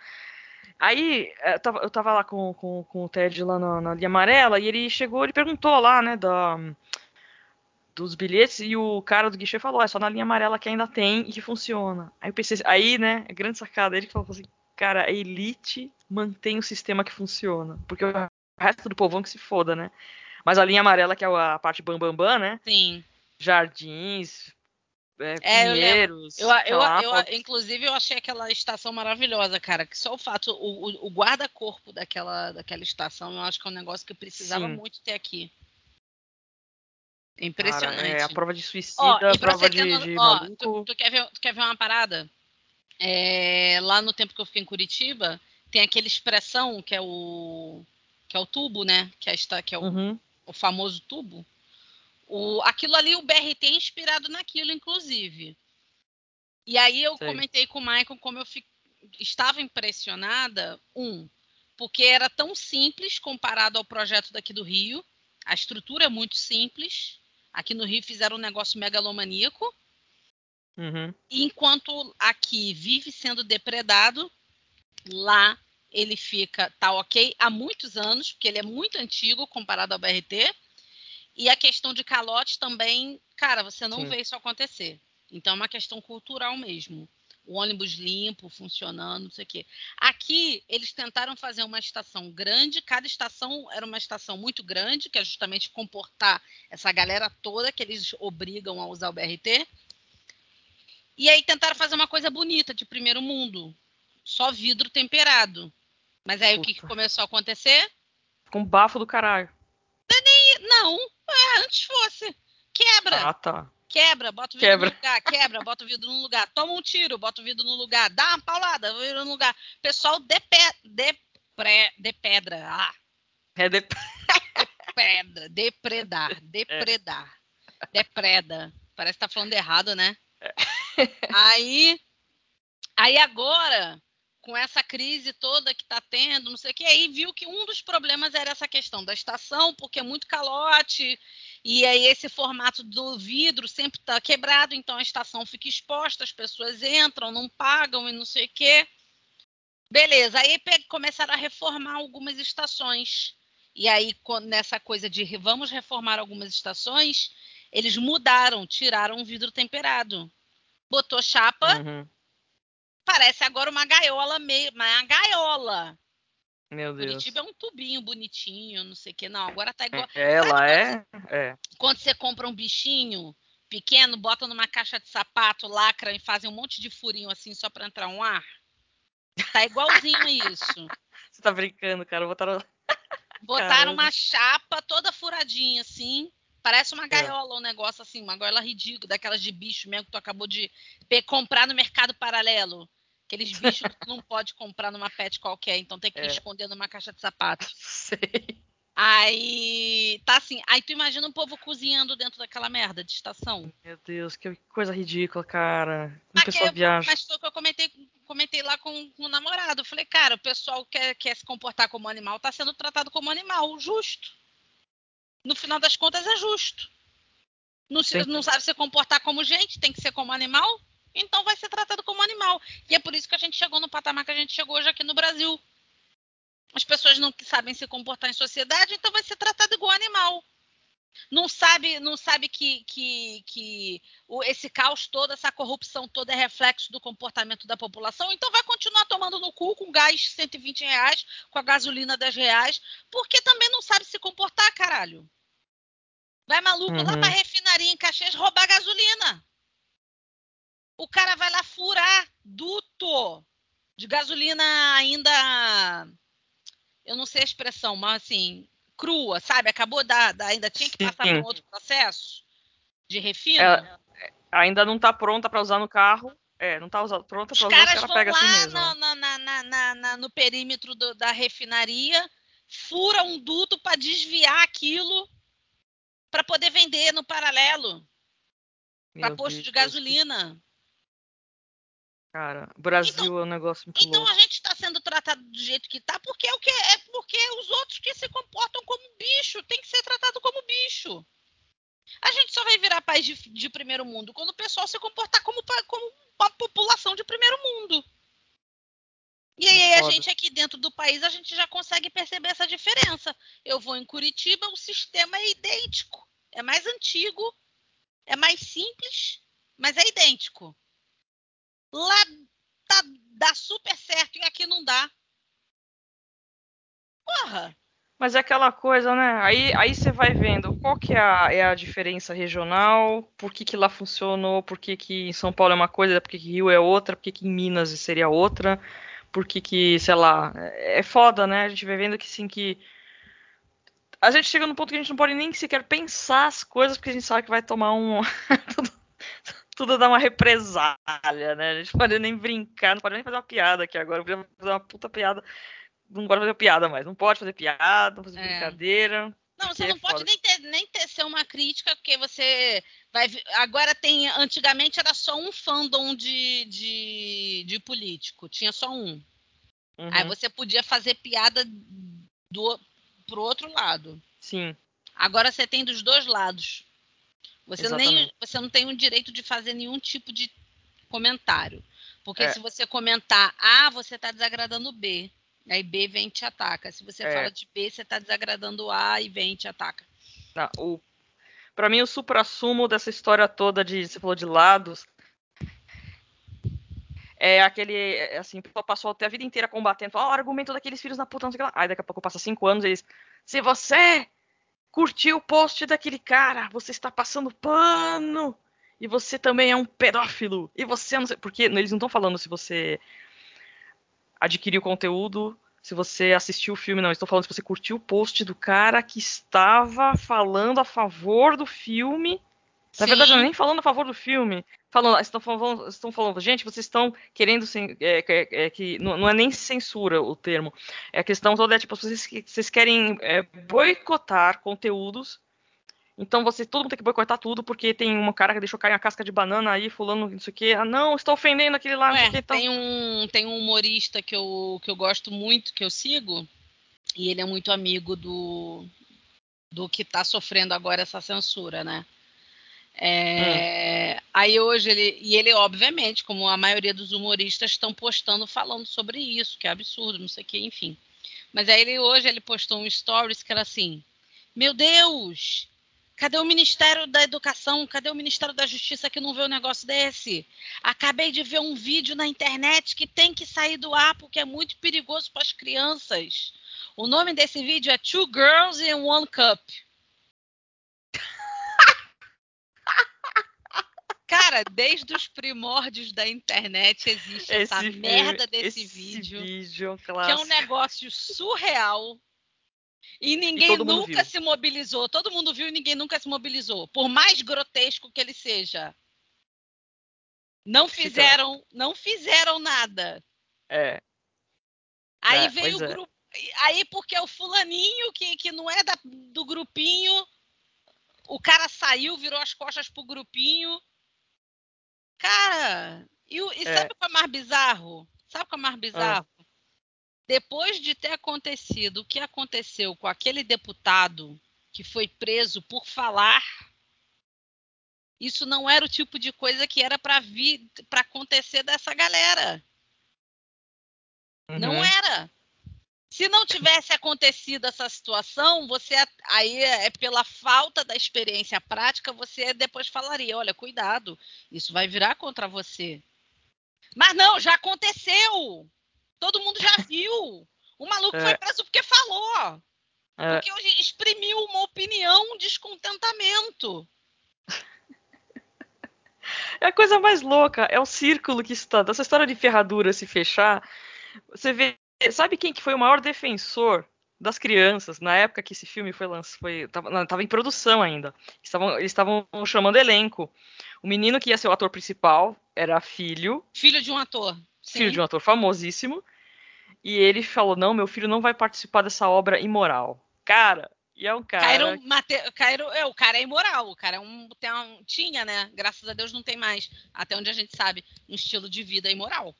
Aí, eu tava, eu tava lá com, com, com o Ted lá na, na, linha amarela, e ele chegou, ele perguntou lá, né, da, dos bilhetes, e o cara do guichê falou, é só na linha amarela que ainda tem e que funciona. Aí eu pensei, aí, né, é grande sacada, ele falou assim, cara, a elite mantém o sistema que funciona. Porque o resto do povão que se foda, né? Mas a linha amarela, que é a parte bambambam, bam, bam, né? Sim. Jardins, é, é, Pinheiros. Eu, eu, eu, eu, inclusive, eu achei aquela estação maravilhosa, cara. Que só o fato, o, o guarda-corpo daquela, daquela estação, eu acho que é um negócio que precisava Sim. muito ter aqui. Impressionante. Cara, é a prova de suicida, a prova de, no... de ó, tu, tu, quer ver, tu quer ver uma parada? É, lá no tempo que eu fiquei em Curitiba, tem aquele expressão que é o que é o tubo, né? Que é, que é o, uhum. o famoso tubo. O, aquilo ali, o BRT é inspirado naquilo, inclusive. E aí eu Sei. comentei com o Michael como eu fico, estava impressionada, um, porque era tão simples comparado ao projeto daqui do Rio. A estrutura é muito simples. Aqui no Rio fizeram um negócio megalomaníaco. Uhum. Enquanto aqui vive sendo depredado, lá ele fica, tá ok, há muitos anos, porque ele é muito antigo comparado ao BRT. E a questão de calote também, cara, você não Sim. vê isso acontecer. Então é uma questão cultural mesmo. O ônibus limpo, funcionando, não sei o quê. Aqui, eles tentaram fazer uma estação grande, cada estação era uma estação muito grande, que é justamente comportar essa galera toda que eles obrigam a usar o BRT. E aí tentaram fazer uma coisa bonita, de primeiro mundo. Só vidro temperado. Mas aí Puta. o que, que, começou a acontecer? Com bafo do caralho. Não, é, antes fosse. Quebra. Ah, tá. Quebra, bota o vidro quebra. no lugar, quebra, bota o vidro no lugar, toma um tiro, bota o vidro no lugar, dá uma paulada, o vidro no lugar. Pessoal de, pe, de, pre, de pedra. Ah. É de... de pedra, depredar, depredar. É. Depreda. Parece que tá falando errado, né? É. Aí, aí agora com essa crise toda que está tendo, não sei o que, aí viu que um dos problemas era essa questão da estação, porque é muito calote, e aí esse formato do vidro sempre está quebrado, então a estação fica exposta, as pessoas entram, não pagam e não sei o que. Beleza, aí começaram a reformar algumas estações. E aí, nessa coisa de vamos reformar algumas estações, eles mudaram, tiraram o vidro temperado. Botou chapa, uhum parece agora uma gaiola meio. Uma gaiola. Meu Deus. Curitiba é um tubinho bonitinho, não sei o que. Não, agora tá igual. É, ela é? é. Quando você compra um bichinho pequeno, botam numa caixa de sapato, lacram e fazem um monte de furinho assim só para entrar um ar? Tá igualzinho isso. Você tá brincando, cara. Botaram. Botaram uma chapa toda furadinha, assim. Parece uma é. gaiola, é. um negócio assim, uma gaiola ridícula, daquelas de bicho mesmo que tu acabou de comprar no mercado paralelo. Aqueles bichos que tu não pode comprar numa pet qualquer, então tem que é. esconder numa caixa de sapato. Sei. Aí tá assim, aí tu imagina um povo cozinhando dentro daquela merda de estação. Meu Deus, que coisa ridícula, cara. Como a pessoa viaja. Mas foi o que eu comentei, comentei lá com, com o namorado. Eu falei, cara, o pessoal quer, quer se comportar como animal, tá sendo tratado como animal, justo. No final das contas é justo. Não, se, não sabe se comportar como gente, tem que ser como animal, então vai ser tratado como animal. E é por isso que a gente chegou no patamar que a gente chegou hoje aqui no Brasil as pessoas não sabem se comportar em sociedade, então vai ser tratado igual animal. Não sabe, não sabe que, que, que esse caos todo, essa corrupção toda é reflexo do comportamento da população, então vai continuar tomando no cu com gás 120 reais, com a gasolina 10 reais, porque também não sabe se comportar, caralho. Vai maluco uhum. lá pra refinaria em Caxias roubar gasolina. O cara vai lá furar duto de gasolina ainda eu não sei a expressão, mas assim, crua, sabe? Acabou da, da ainda tinha que passar por um outro processo de refino. É, ainda não está pronta para usar no carro. É, não está pronta para usar, caras ela pega assim mesmo. Na, na, na, na, no perímetro do, da refinaria, fura um duto para desviar aquilo para poder vender no paralelo para posto Deus de gasolina. Cara, Brasil então, é um negócio muito Então louco. a gente está sendo tratado do jeito que está porque é o que é porque os outros que se comportam como bicho tem que ser tratado como bicho. A gente só vai virar país de, de primeiro mundo quando o pessoal se comportar como, como uma população de primeiro mundo. E aí a gente aqui dentro do país a gente já consegue perceber essa diferença. Eu vou em Curitiba, o sistema é idêntico. É mais antigo, é mais simples, mas é idêntico. Lá tá, dá super certo e aqui não dá. Porra! Mas é aquela coisa, né? Aí, aí você vai vendo qual que é a, é a diferença regional, por que, que lá funcionou, por que, que em São Paulo é uma coisa, por que, que Rio é outra, por que, que em Minas seria outra, por que, que, sei lá, é, é foda, né? A gente vai vendo que sim que. A gente chega num ponto que a gente não pode nem sequer pensar as coisas, porque a gente sabe que vai tomar um. tudo dá uma represália, né? A gente não pode nem brincar, não pode nem fazer uma piada aqui agora. Eu podia fazer uma puta piada. Não pode fazer piada mais. Não pode fazer piada, não fazer é. brincadeira. Não, você não é pode nem ter, nem ter ser uma crítica, porque você vai. Agora tem. Antigamente era só um fandom de, de, de político. Tinha só um. Uhum. Aí você podia fazer piada do, pro outro lado. Sim. Agora você tem dos dois lados. Você, nem, você não tem o direito de fazer nenhum tipo de comentário. Porque é. se você comentar A, você está desagradando B. Aí B vem e te ataca. Se você é. fala de B, você está desagradando A e vem e te ataca. Não, o, pra mim, o supra-sumo dessa história toda de. Você falou de lados. É aquele. É, assim, passou até a vida inteira combatendo. Ó, oh, argumento daqueles filhos da puta, não sei o que lá. Aí daqui a pouco passa cinco anos e eles. Se você curtiu o post daquele cara, você está passando pano. E você também é um pedófilo. E você não sei. Porque eles não estão falando se você adquiriu conteúdo, se você assistiu o filme, não. Eles estão falando se você curtiu o post do cara que estava falando a favor do filme na Sim. verdade, eu nem falando a favor do filme. Falando, estão falando, estão falando gente, vocês estão querendo é, é, é, que não, não, é nem censura o termo. É a questão toda é tipo, vocês, vocês querem é, boicotar conteúdos. Então você todo mundo tem que boicotar tudo porque tem um cara que deixou cair uma casca de banana aí, fulano, não sei o quê. Ah, não, está ofendendo aquele lá, Ué, então... tem um tem um humorista que eu, que eu gosto muito, que eu sigo, e ele é muito amigo do do que está sofrendo agora essa censura, né? É, hum. Aí hoje ele. E ele, obviamente, como a maioria dos humoristas estão postando falando sobre isso, que é absurdo, não sei o que, enfim. Mas aí ele hoje ele postou um stories que era assim: Meu Deus! Cadê o Ministério da Educação? Cadê o Ministério da Justiça que não vê um negócio desse? Acabei de ver um vídeo na internet que tem que sair do ar porque é muito perigoso para as crianças. O nome desse vídeo é Two Girls in One Cup. Cara, desde os primórdios da internet existe esse essa filme, merda desse vídeo. vídeo que é um negócio surreal. E ninguém e nunca viu. se mobilizou. Todo mundo viu e ninguém nunca se mobilizou. Por mais grotesco que ele seja. Não fizeram, não fizeram nada. É. Aí é, veio o é. grupo. Aí, porque é o fulaninho que, que não é da, do grupinho, o cara saiu, virou as costas pro grupinho. Cara, e, e é. sabe o que é mais bizarro? Sabe o que é mais bizarro? Ah. Depois de ter acontecido o que aconteceu com aquele deputado que foi preso por falar, isso não era o tipo de coisa que era para vir para acontecer dessa galera. Uhum. Não era. Se não tivesse acontecido essa situação, você aí é pela falta da experiência prática, você depois falaria, olha, cuidado, isso vai virar contra você. Mas não, já aconteceu. Todo mundo já viu. O maluco é. foi preso porque falou. É. Porque exprimiu uma opinião, um descontentamento. É a coisa mais louca, é o círculo que está. Essa história de ferradura se fechar. Você vê Sabe quem que foi o maior defensor das crianças na época que esse filme foi lançado? Foi, tava, tava em produção ainda. Estavam, eles estavam chamando elenco. O menino que ia ser o ator principal era filho. Filho de um ator. Sim. Filho de um ator famosíssimo. E ele falou: Não, meu filho não vai participar dessa obra imoral. Cara, e é um cara. Cairo, Mate... Cairo... É, o cara é imoral. O cara é um... um. Tinha, né? Graças a Deus não tem mais. Até onde a gente sabe. Um estilo de vida imoral.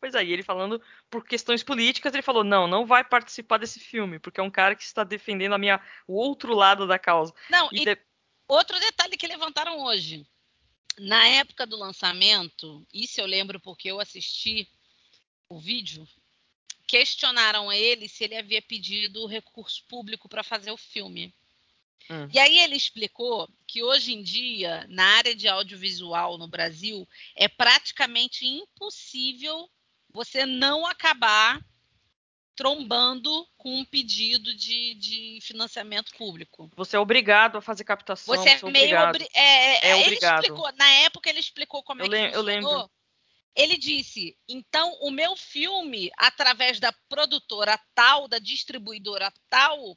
Pois aí, ele falando por questões políticas, ele falou: não, não vai participar desse filme, porque é um cara que está defendendo a minha, o outro lado da causa. Não, e, e de... outro detalhe que levantaram hoje. Na época do lançamento, isso eu lembro porque eu assisti o vídeo, questionaram ele se ele havia pedido recurso público para fazer o filme. Hum. E aí ele explicou que hoje em dia, na área de audiovisual no Brasil, é praticamente impossível você não acabar trombando com um pedido de, de financiamento público. Você é obrigado a fazer captação. Você é, é meio obri é, é, é obrigado. Explicou, na época ele explicou como eu é que lem, funcionou. Eu lembro. Ele disse: então o meu filme, através da produtora tal, da distribuidora tal,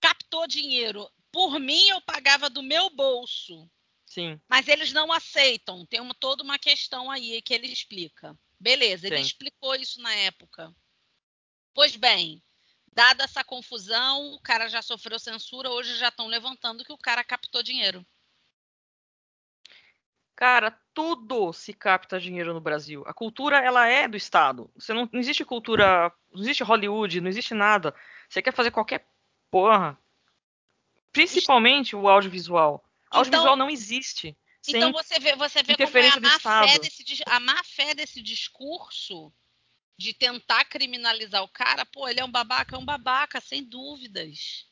captou dinheiro. Por mim, eu pagava do meu bolso. Sim. Mas eles não aceitam. Tem uma, toda uma questão aí que ele explica. Beleza, ele Sim. explicou isso na época. Pois bem, dada essa confusão, o cara já sofreu censura, hoje já estão levantando que o cara captou dinheiro. Cara, tudo se capta dinheiro no Brasil. A cultura, ela é do Estado. Você não, não existe cultura, não existe Hollywood, não existe nada. Você quer fazer qualquer porra. Principalmente o audiovisual. Então, audiovisual não existe. Então você vê, você vê como é a má, fé desse, a má fé desse discurso de tentar criminalizar o cara. Pô, ele é um babaca, é um babaca, sem dúvidas.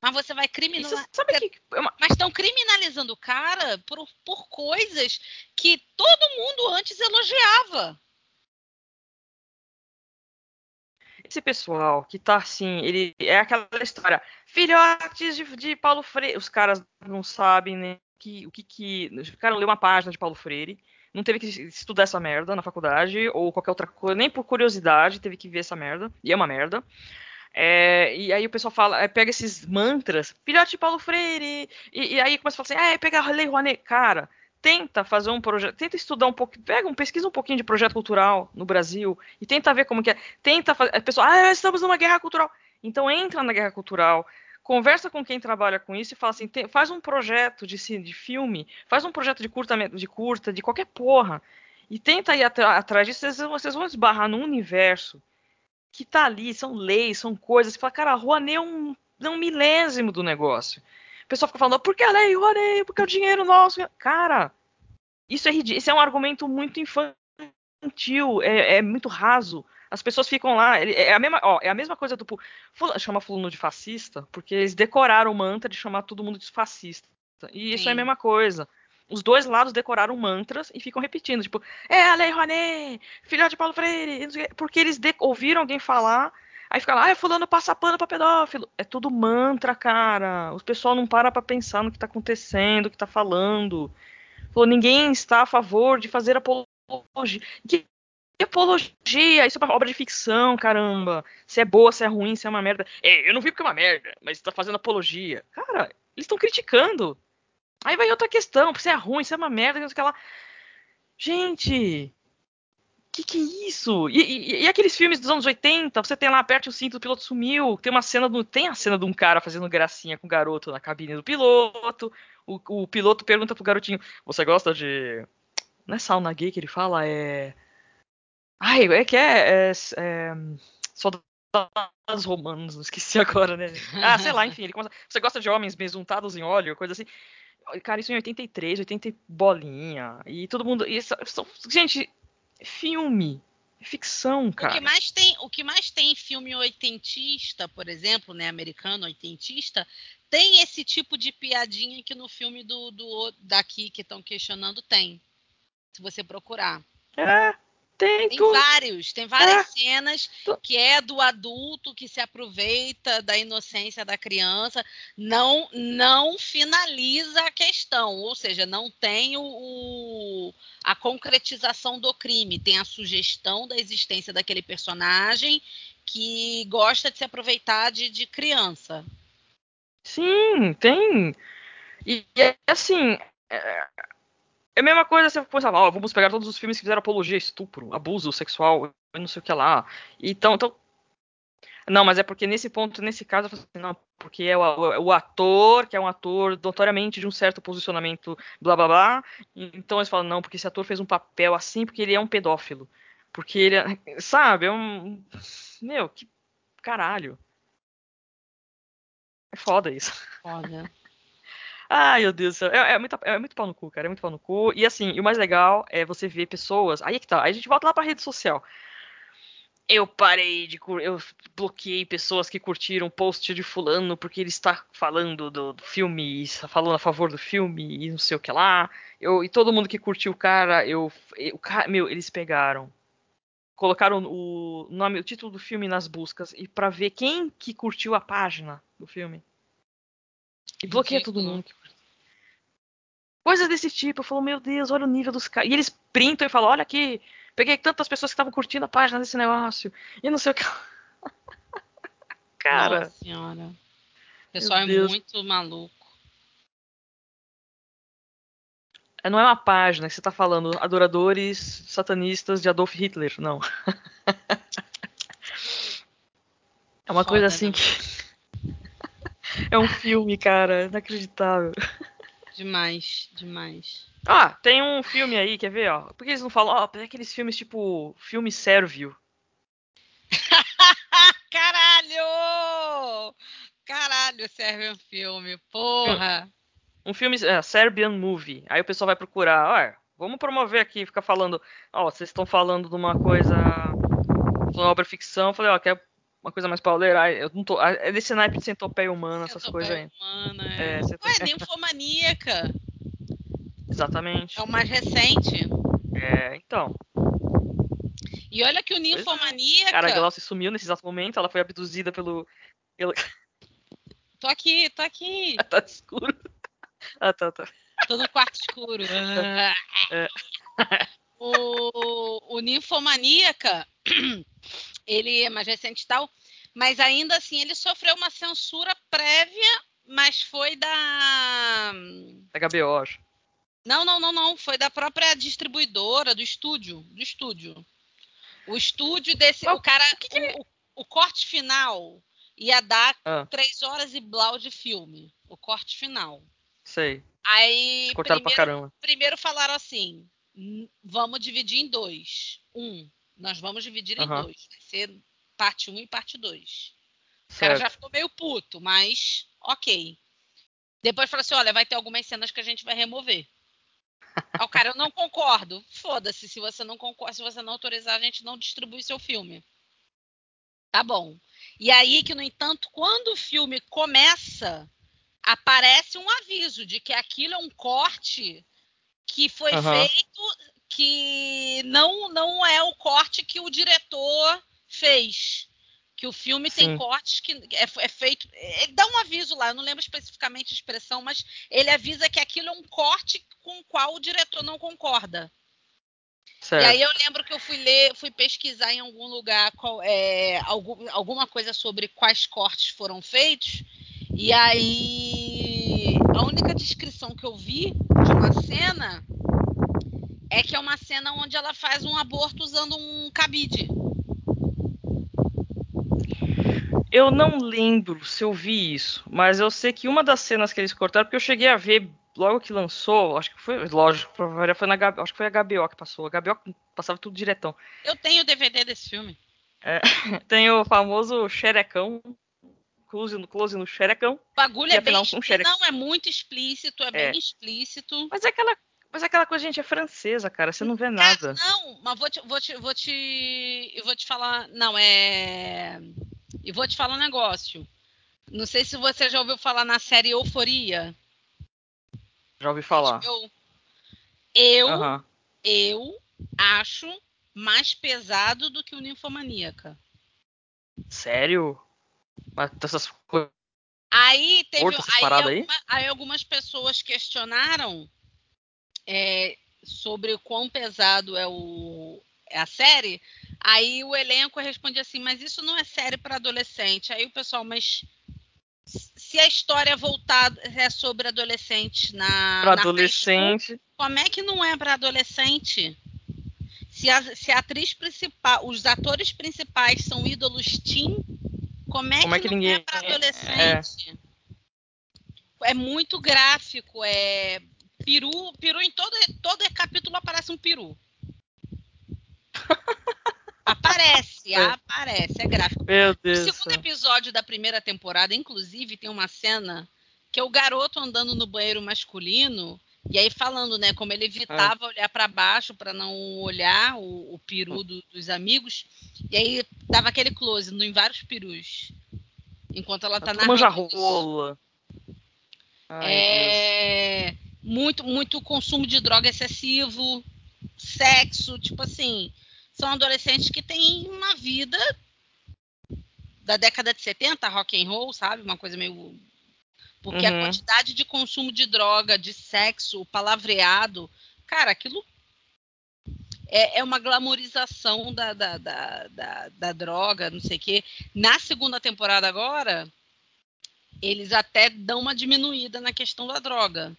Mas você vai criminalizar. Que... É Mas estão criminalizando o cara por, por coisas que todo mundo antes elogiava. Esse pessoal que tá assim, ele é aquela história, filhotes de, de Paulo Freire. Os caras não sabem nem que, o que que. Ficaram ler uma página de Paulo Freire, não teve que estudar essa merda na faculdade ou qualquer outra coisa, nem por curiosidade teve que ver essa merda, e é uma merda. É, e aí o pessoal fala, é, pega esses mantras, filhote de Paulo Freire, e, e aí começa a falar assim, ah, é pegar Lei Rouanet. Cara, tenta fazer um projeto, tenta estudar um pouco, pega um, pesquisa um pouquinho de projeto cultural no Brasil e tenta ver como que é. Tenta fazer, a pessoa, ah, estamos numa guerra cultural. Então entra na guerra cultural, conversa com quem trabalha com isso e fala assim, faz um projeto de, de filme, faz um projeto de curta, de curta, de qualquer porra, e tenta ir at atrás disso, vocês, vocês, vão esbarrar num universo que tá ali, são leis, são coisas, você fala, cara, a Rouanet é um, é um milésimo do negócio. O pessoal fica falando, por que a lei, Rouanet, porque é o dinheiro nosso. Cara, isso é ridículo, isso é um argumento muito infantil, é, é muito raso. As pessoas ficam lá. É a mesma, ó, é a mesma coisa do. Chama fulano de fascista, porque eles decoraram o mantra de chamar todo mundo de fascista. E isso Sim. é a mesma coisa. Os dois lados decoraram mantras e ficam repetindo, tipo, é a Lei Rouanet, filha de Paulo Freire, porque eles ouviram alguém falar, aí fica lá, ah, fulano passa pano pra pedófilo. É tudo mantra, cara. O pessoal não para pra pensar no que tá acontecendo, o que tá falando. Falou, ninguém está a favor de fazer apologia. Que apologia? Isso é uma obra de ficção, caramba. Se é boa, se é ruim, se é uma merda. É, eu não vi porque é uma merda, mas está fazendo apologia. Cara, eles estão criticando. Aí vai outra questão, se é ruim, se é uma merda, que lá. Gente, que que é isso? E, e, e, aqueles filmes dos anos 80, você tem lá, aperte o cinto, o piloto sumiu, tem uma cena do, tem a cena de um cara fazendo gracinha com o garoto na cabine do piloto, o, o piloto pergunta pro garotinho, você gosta de... Não é sauna gay que ele fala, é... Ai, é que é, é, é... Soldados romanos, não esqueci agora, né? Ah, sei lá, enfim, ele começa, você gosta de homens besuntados em óleo, coisa assim. Cara, isso em 83, 80 bolinha. E todo mundo. E, gente, filme. Ficção, cara. O que mais tem, o que mais tem filme oitentista, por exemplo, né, americano oitentista, tem esse tipo de piadinha que no filme do, do daqui que estão questionando tem. Se você procurar. É. Tem, tem vários, tem várias é. cenas que é do adulto que se aproveita da inocência da criança, não não finaliza a questão, ou seja, não tem o, o, a concretização do crime, tem a sugestão da existência daquele personagem que gosta de se aproveitar de, de criança. Sim, tem. E, e assim, é, é a mesma coisa você pensava, ó, oh, vamos pegar todos os filmes que fizeram apologia, estupro, abuso sexual, não sei o que lá. Então, então. Não, mas é porque nesse ponto, nesse caso, eu assim, não, porque é o, é o, ator, que é um ator notoriamente de um certo posicionamento, blá blá blá. Então eles falam, não, porque esse ator fez um papel assim porque ele é um pedófilo. Porque ele é. Sabe, é um. Meu, que caralho. É foda isso. Foda. Ai, meu Deus do céu. É, é, muito, é muito pau no cu, cara. É muito pau no cu. E assim, e o mais legal é você ver pessoas. Aí é que tá. Aí a gente volta lá pra rede social. Eu parei de. Eu bloqueei pessoas que curtiram post de Fulano porque ele está falando do, do filme, está falando a favor do filme e não sei o que lá. Eu, e todo mundo que curtiu o cara, eu. Meu, eles pegaram. Colocaram o nome, o título do filme nas buscas e para ver quem que curtiu a página do filme. E bloqueia todo mundo. Coisas desse tipo. Eu falo, meu Deus, olha o nível dos caras. E eles printam e falam, olha aqui, peguei tantas pessoas que estavam curtindo a página desse negócio. E não sei o que. cara. Nossa senhora. O pessoal é muito maluco. É, não é uma página que você está falando adoradores satanistas de Adolf Hitler, não. é uma Foda, coisa assim né? que é um filme, cara, inacreditável. Demais, demais. Ah, tem um filme aí, quer ver, ó? Por que eles não falam, ó, oh, aqueles filmes tipo filme sérvio? Caralho! Caralho, serve um filme, porra! Um filme, é, Serbian Movie. Aí o pessoal vai procurar, ó, vamos promover aqui, ficar falando, ó, vocês estão falando de uma coisa, uma obra ficção. Eu falei, ó, quer uma coisa mais pauleira. Eu não tô. É desse naipe de centopeia humana, essas coisas aí. Humana, é. é centopeia... Ué, ninfomaníaca. Exatamente. É o mais recente. É, então. E olha que o é. ninfomaníaca. Cara, a Glaucia sumiu nesse exato momento, ela foi abduzida pelo. pelo... Tô aqui, tô aqui. tá escuro. Ah, tá, tá. Tô no quarto escuro. é. o, o ninfomaníaca ele é mais recente e tal, mas ainda assim ele sofreu uma censura prévia, mas foi da. Da HBO, acho. Não, não, não, não. Foi da própria distribuidora, do estúdio. Do estúdio. O estúdio desse. o cara. Que que o, o, corte final ia dar ah. três horas e blau de filme. O corte final. Sei. Aí. Cortaram primeiro, pra caramba. Primeiro falaram assim: vamos dividir em dois. Um, nós vamos dividir uhum. em dois. Vai ser parte 1 um e parte 2. O cara já ficou meio puto, mas ok. Depois falou assim: olha, vai ter algumas cenas que a gente vai remover. o cara, eu não concordo. Foda-se, se você não concorda, se você não autorizar, a gente não distribui seu filme. Tá bom. E aí que, no entanto, quando o filme começa, aparece um aviso de que aquilo é um corte que foi uhum. feito que não não é o corte que o diretor fez. que o filme Sim. tem cortes que é, é, feito. Ele dá um aviso lá, eu não lembro especificamente a expressão, mas ele avisa que aquilo é um corte com o qual o diretor não concorda. Certo. E aí eu lembro que eu fui ler, fui pesquisar em algum lugar qual, é, algum, alguma coisa sobre quais cortes foram feitos. E aí a única descrição que eu vi de uma cena é que é uma cena onde ela faz um aborto usando um cabide. Eu não lembro se eu vi isso, mas eu sei que uma das cenas que eles cortaram, porque eu cheguei a ver logo que lançou, acho que foi, lógico, foi na acho que foi a HBO que passou. A HBO passava tudo diretão. Eu tenho o DVD desse filme. É, tem o famoso xerecão, close no, close no xerecão. O bagulho é, é bem um não é muito explícito, é, é, bem explícito. Mas é aquela mas é aquela coisa, gente, é francesa, cara, você não vê nada. não, mas vou te, vou te, vou te, eu vou te falar, não é, e vou te falar um negócio. Não sei se você já ouviu falar na série Euforia. Já ouvi falar. Eu, eu, uhum. eu acho mais pesado do que o Ninfomaníaca. Sério? Mas essas coisas. Aí teve aí, alguma, aí? aí, algumas pessoas questionaram é, sobre o quão pesado é, o, é a série. Aí o elenco responde assim: mas isso não é série para adolescente. Aí o pessoal, mas se a história é voltada é sobre adolescente na. Para adolescente. como é que não é para adolescente? Se a, se a, atriz principal, os atores principais são ídolos teen, como é como que, é que não ninguém... é para adolescente? É. é. muito gráfico, é peru, peru em todo, todo capítulo aparece um peru. Aparece, é. aparece, é gráfico. Meu Deus. No segundo episódio da primeira temporada, inclusive, tem uma cena que é o garoto andando no banheiro masculino e aí falando, né, como ele evitava ah. olhar para baixo para não olhar o, o peru do, dos amigos. E aí dava aquele close em vários perus. Enquanto ela tá na rola. é Deus. Muito muito consumo de droga excessivo, sexo, tipo assim, são adolescentes que têm uma vida da década de 70, rock and roll, sabe? Uma coisa meio porque uhum. a quantidade de consumo de droga, de sexo, palavreado, cara, aquilo é, é uma glamorização da, da, da, da, da droga, não sei o quê. Na segunda temporada agora, eles até dão uma diminuída na questão da droga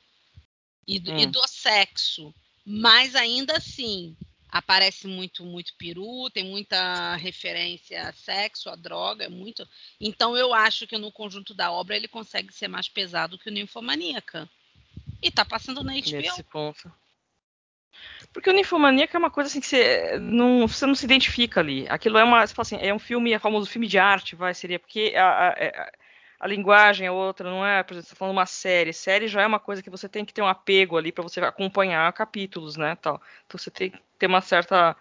e do, hum. e do sexo. Mas ainda assim, aparece muito muito peru, tem muita referência a sexo, a droga, é muito. Então eu acho que no conjunto da obra ele consegue ser mais pesado que o Ninfomaníaca. E tá passando na HBO. Nesse ponto. Porque o Ninfomaníaca é uma coisa assim que você não, você não se identifica ali. Aquilo é uma, você fala assim, é um filme, é famoso filme de arte, vai, seria porque a, a, a é, a linguagem é outra, não é, por exemplo, você tá falando uma série. Série já é uma coisa que você tem que ter um apego ali para você acompanhar capítulos, né, tal. Então você tem que ter uma certa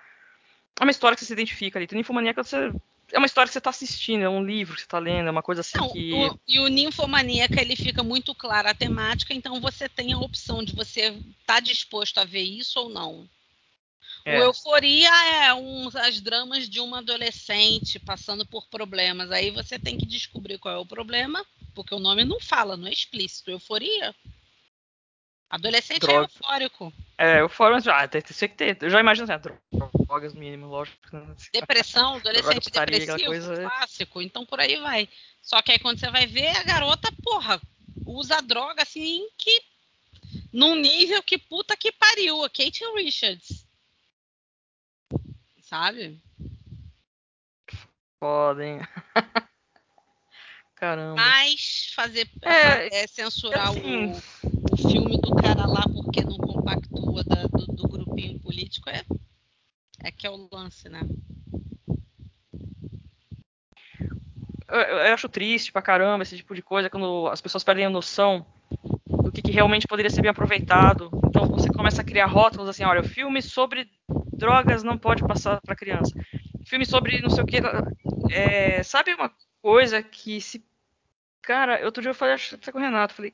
é uma história que você se identifica ali. Então, Ninfomaníaca você é uma história que você está assistindo, é um livro que você está lendo, é uma coisa assim não, que. O, e o Ninfomaníaca ele fica muito claro a temática, então você tem a opção de você estar tá disposto a ver isso ou não. É. O Euforia é um, as dramas de uma adolescente passando por problemas. Aí você tem que descobrir qual é o problema, porque o nome não fala, não é explícito. Euforia. Adolescente é Droga. é eufórico. É, eufórico, ah, tem, tem que ter. Eu já imagino assim, drogas mínimo, lógico. Depressão, adolescente depressivo, coisa... clássico. Então por aí vai. Só que aí quando você vai ver, a garota, porra, usa droga assim que. Num nível que puta que pariu. A Kate Richards sabe? Podem. Caramba. Mas fazer é, é censurar assim, o, o, filme do cara lá porque não compactua da, do, do, grupinho político é, é que é o lance, né? Eu, eu acho triste pra caramba esse tipo de coisa quando as pessoas perdem a noção do que, que realmente poderia ser bem aproveitado. Então você começa a criar rótulos assim, olha, filme sobre drogas não pode passar para criança. Filme sobre não sei o que. É, sabe uma coisa que se. Cara, outro dia eu falei até com o Renato, falei.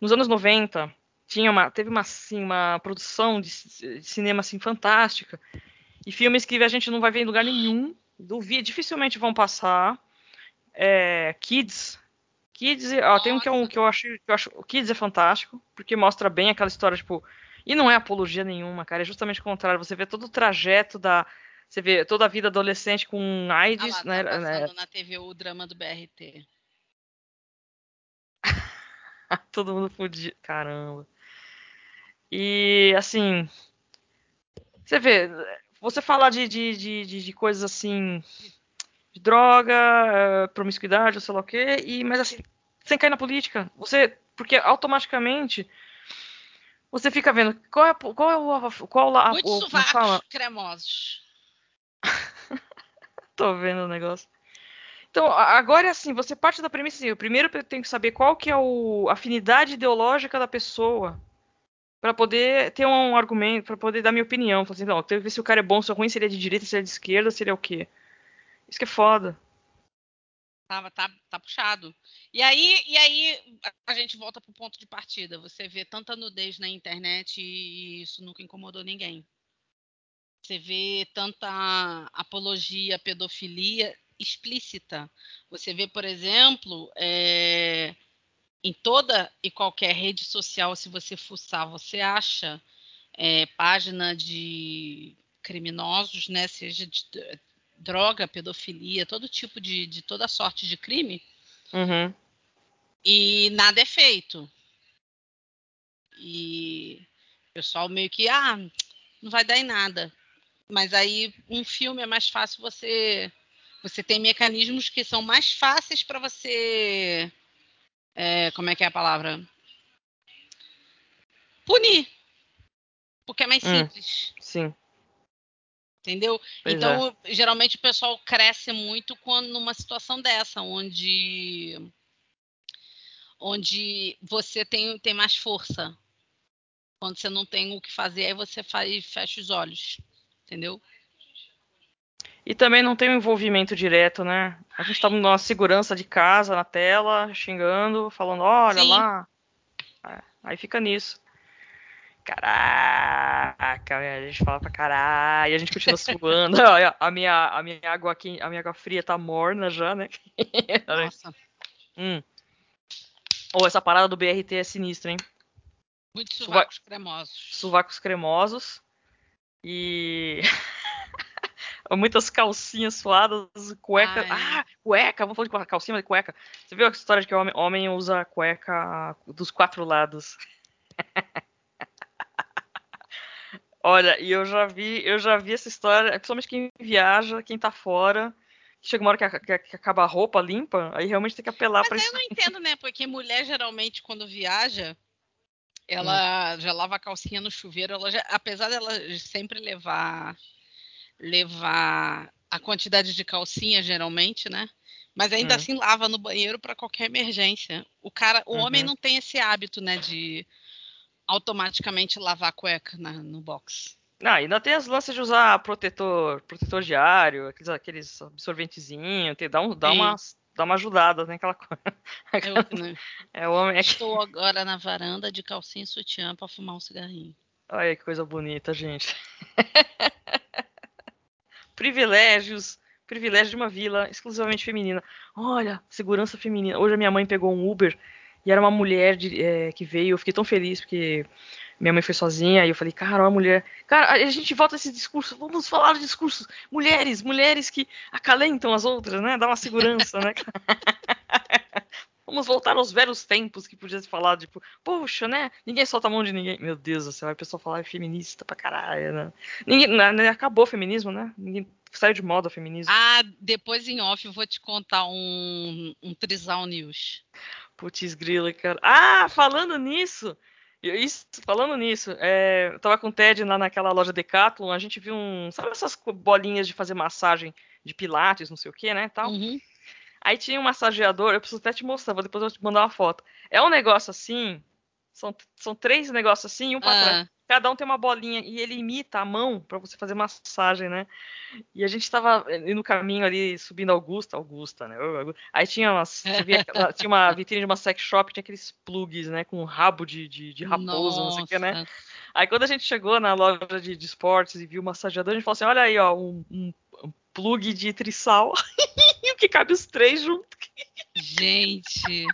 Nos anos 90, tinha uma, teve uma, assim, uma produção de, de cinema assim, fantástica. E filmes que a gente não vai ver em lugar nenhum. duvido, dificilmente vão passar. É, Kids. Kids, ó, tem um que, é um que eu acho, que eu acho. O Kids é fantástico, porque mostra bem aquela história, tipo. E não é apologia nenhuma, cara. É justamente o contrário. Você vê todo o trajeto da. Você vê toda a vida adolescente com AIDS. Ah lá, né, tá né? passando na TV o drama do BRT. todo mundo fudido. Caramba. E assim. Você vê, você falar de, de, de, de, coisas assim. De droga, eh, promiscuidade, ou sei lá o quê, e, mas assim, sem cair na política. Você. Porque automaticamente você fica vendo qual é, qual é o. Qual a, Muitos o, sovacos cremosos. Tô vendo o negócio. Então, agora é assim, você parte da premissa assim, primeiro eu tenho que saber qual que é a afinidade ideológica da pessoa para poder ter um argumento, para poder dar minha opinião. Falar assim, não, tem que ver se o cara é bom, se é ruim, se ele é de direita, se ele é de esquerda, se ele é o quê. Isso que é foda. Tá, tá, tá puxado. E aí, e aí a gente volta pro ponto de partida. Você vê tanta nudez na internet e isso nunca incomodou ninguém. Você vê tanta apologia, pedofilia explícita. Você vê, por exemplo, é, em toda e qualquer rede social, se você fuçar, você acha é, página de criminosos, né, seja de droga, pedofilia, todo tipo de, de toda sorte de crime, uhum. e nada é feito. E o pessoal meio que, ah, não vai dar em nada. Mas aí um filme é mais fácil você. Você tem mecanismos que são mais fáceis para você é, como é que é a palavra? Punir. Porque é mais hum, simples. Sim. Entendeu? Pois então, é. geralmente o pessoal cresce muito quando numa situação dessa, onde onde você tem, tem mais força. Quando você não tem o que fazer, aí você faz, fecha os olhos. Entendeu? E também não tem um envolvimento direto, né? A gente tá numa segurança de casa, na tela, xingando, falando, olha Sim. lá. É, aí fica nisso. Caraca, a gente fala pra caralho, e a gente continua suando. a minha, a minha água aqui, a minha água fria tá morna já, né? Nossa. hum. Ou oh, essa parada do BRT é sinistra, hein? Muitos sovacos Suva... cremosos. Sovacos cremosos. E muitas calcinhas suadas, cueca. Ai. Ah, cueca, vamos falar de calcinha, mas cueca. Você viu a história de que o homem, homem usa cueca dos quatro lados? Olha, e eu já vi, eu já vi essa história, principalmente quem viaja, quem tá fora, chega uma hora que, que, que acaba a roupa limpa, aí realmente tem que apelar Mas pra isso. Mas eu não entendo, né? Porque mulher geralmente quando viaja, ela hum. já lava a calcinha no chuveiro, ela já, apesar dela sempre levar levar a quantidade de calcinha, geralmente, né? Mas ainda hum. assim lava no banheiro para qualquer emergência. O cara, o uhum. homem não tem esse hábito, né, de automaticamente lavar a cueca na, no box. Ah, ainda tem as lances de usar protetor, protetor diário, aqueles, aqueles absorventezinhos, dá, um, dá, uma, dá uma ajudada naquela coisa. Eu, né? é, o homem é Estou agora na varanda de calcinha e sutiã para fumar um cigarrinho. Olha que coisa bonita, gente. privilégios, privilégio de uma vila exclusivamente feminina. Olha, segurança feminina. Hoje a minha mãe pegou um Uber e era uma mulher de, é, que veio. Eu fiquei tão feliz porque minha mãe foi sozinha. E eu falei, cara, uma mulher. Cara, a gente volta a esse discurso. Vamos falar de discursos. Mulheres, mulheres que acalentam as outras, né? Dá uma segurança, né? Vamos voltar aos velhos tempos que podia se falar, tipo, poxa, né? Ninguém solta a mão de ninguém. Meu Deus do céu, a pessoa falar é feminista pra caralho, né? Ninguém, né, né? Acabou o feminismo, né? Ninguém saiu de moda o feminismo. Ah, depois em off eu vou te contar um, um Trisal News. Putz, grila, cara. Ah, falando nisso, isso, falando nisso, é, eu tava com o Ted lá naquela loja Decathlon, a gente viu um. Sabe essas bolinhas de fazer massagem de pilates, não sei o que, né? Tal. Uhum. Aí tinha um massageador, eu preciso até te mostrar, depois eu vou te mandar uma foto. É um negócio assim, são, são três negócios assim, um pra ah. trás. Cada um tem uma bolinha e ele imita a mão para você fazer massagem, né? E a gente estava no caminho ali, subindo Augusta, Augusta, né? Aí tinha umas, via, tinha uma vitrine de uma sex shop, tinha aqueles plugs, né? Com rabo de, de, de raposa, Nossa. não sei o que, né? Aí quando a gente chegou na loja de, de esportes e viu o massageador, a gente falou assim, olha aí, ó, um, um plug de trissal. que cabe os três juntos. Gente.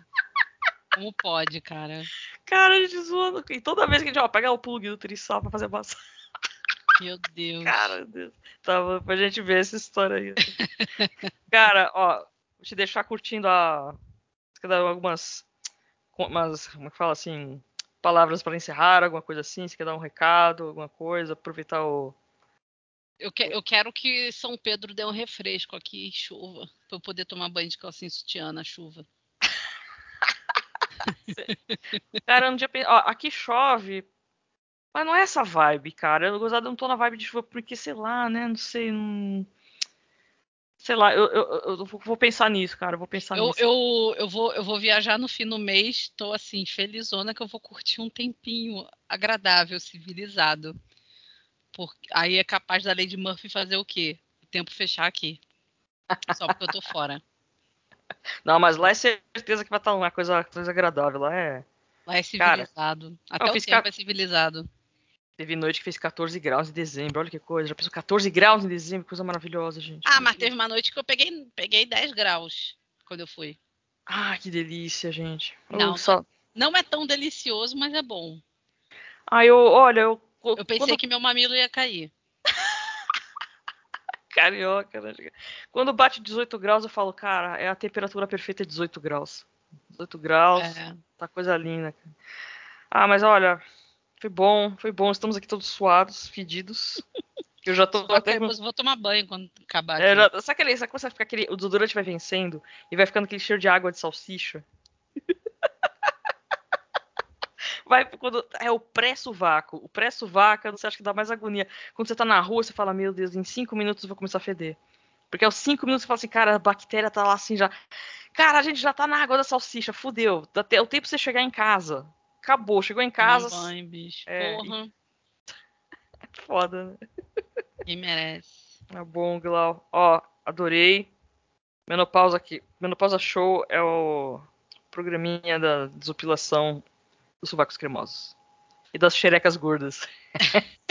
Como pode, cara? Cara, a gente zoando. E toda vez que a gente, ó, pega o plug do trissal pra fazer massagem. Meu Deus. Cara, meu Deus. Tá, pra gente ver essa história aí. cara, ó, vou te deixar curtindo a. Algumas. Umas, como é que fala assim? Palavras para encerrar, alguma coisa assim. Você quer dar um recado, alguma coisa, aproveitar o. Eu, que, eu quero que São Pedro dê um refresco aqui, chuva, pra eu poder tomar banho de calcinha sutiã na chuva. cara, eu não tinha pensado. Aqui chove, mas não é essa vibe, cara. Eu gozado não tô na vibe de chuva porque, sei lá, né? Não sei. Não... Sei lá, eu, eu, eu, vou pensar nisso, cara. Eu vou pensar eu, nisso. Eu, eu, vou, eu vou viajar no fim do mês, tô assim, felizona que eu vou curtir um tempinho agradável, civilizado. Porque aí é capaz da Lady Murphy fazer o quê? O tempo fechar aqui. Só porque eu tô fora. Não, mas lá é certeza que vai estar uma coisa, coisa agradável. Lá é. Lá é civilizado. Cara, Até o tempo ca... é civilizado. Teve noite que fez 14 graus em dezembro. Olha que coisa. Já pensou 14 graus em dezembro? Coisa maravilhosa, gente. Ah, mas teve uma noite que eu peguei, peguei 10 graus quando eu fui. Ah, que delícia, gente. Não, só... não é tão delicioso, mas é bom. Ah, eu, olha, eu. Eu pensei quando... que meu mamilo ia cair. Carioca, né? Quando bate 18 graus, eu falo, cara, é a temperatura perfeita 18 graus. 18 graus, é. tá coisa linda. Ah, mas olha, foi bom, foi bom. Estamos aqui todos suados, fedidos. Eu já tô até. Depois vou tomar banho quando acabar. É, já... Sabe aquele. Sabe quando você fica aquele. O desodorante vai vencendo e vai ficando aquele cheiro de água de salsicha? Vai quando é o pré-sovaco. O pré-sovaco, você acha que dá mais agonia. Quando você tá na rua, você fala, meu Deus, em cinco minutos eu vou começar a feder. Porque aos cinco minutos você fala assim, cara, a bactéria tá lá assim já. Cara, a gente já tá na água da salsicha, fudeu. Até o tempo você chegar em casa acabou, chegou em casa. Não vai, bicho. É, Porra. Foda, né? Quem merece. Tá bom, Glau. Ó, adorei. Menopausa aqui. Menopausa Show é o programinha da desopilação dos sovacos cremosos. E das xerecas gordas.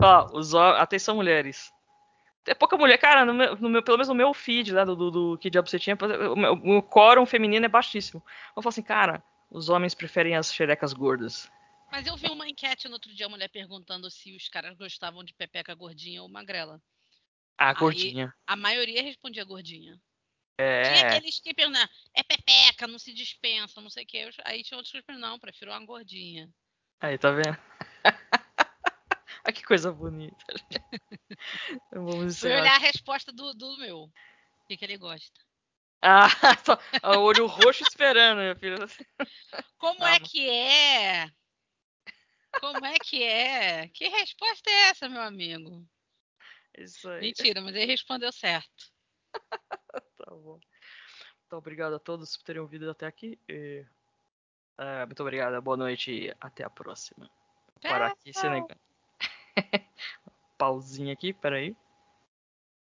Ó, os atenção mulheres. É pouca mulher, cara, no meu, no meu, pelo menos no meu feed, né, do, do, do que diabo você tinha, o, o quórum feminino é baixíssimo. Eu falo assim, cara, os homens preferem as xerecas gordas. Mas eu vi uma enquete no outro dia, a mulher perguntando se os caras gostavam de pepeca gordinha ou magrela. Ah, gordinha. a maioria respondia gordinha. É. Tinha aqueles que perguntavam, é pepeca, não se dispensa, não sei o quê. Aí tinha outros que perguntavam, não, prefiro uma gordinha. Aí, tá vendo? Olha que coisa bonita. Vamos Fui olhar a resposta do, do meu. O que, que ele gosta. Ah, só, o olho roxo esperando, meu filho. Como é que é? Como é que é? Que resposta é essa, meu amigo? Isso aí. Mentira, mas ele respondeu certo. tá bom. Então, obrigado a todos por terem ouvido até aqui. E, é, muito obrigado, boa noite e até a próxima. Vou parar aqui, Senegal. Pauzinho aqui, peraí.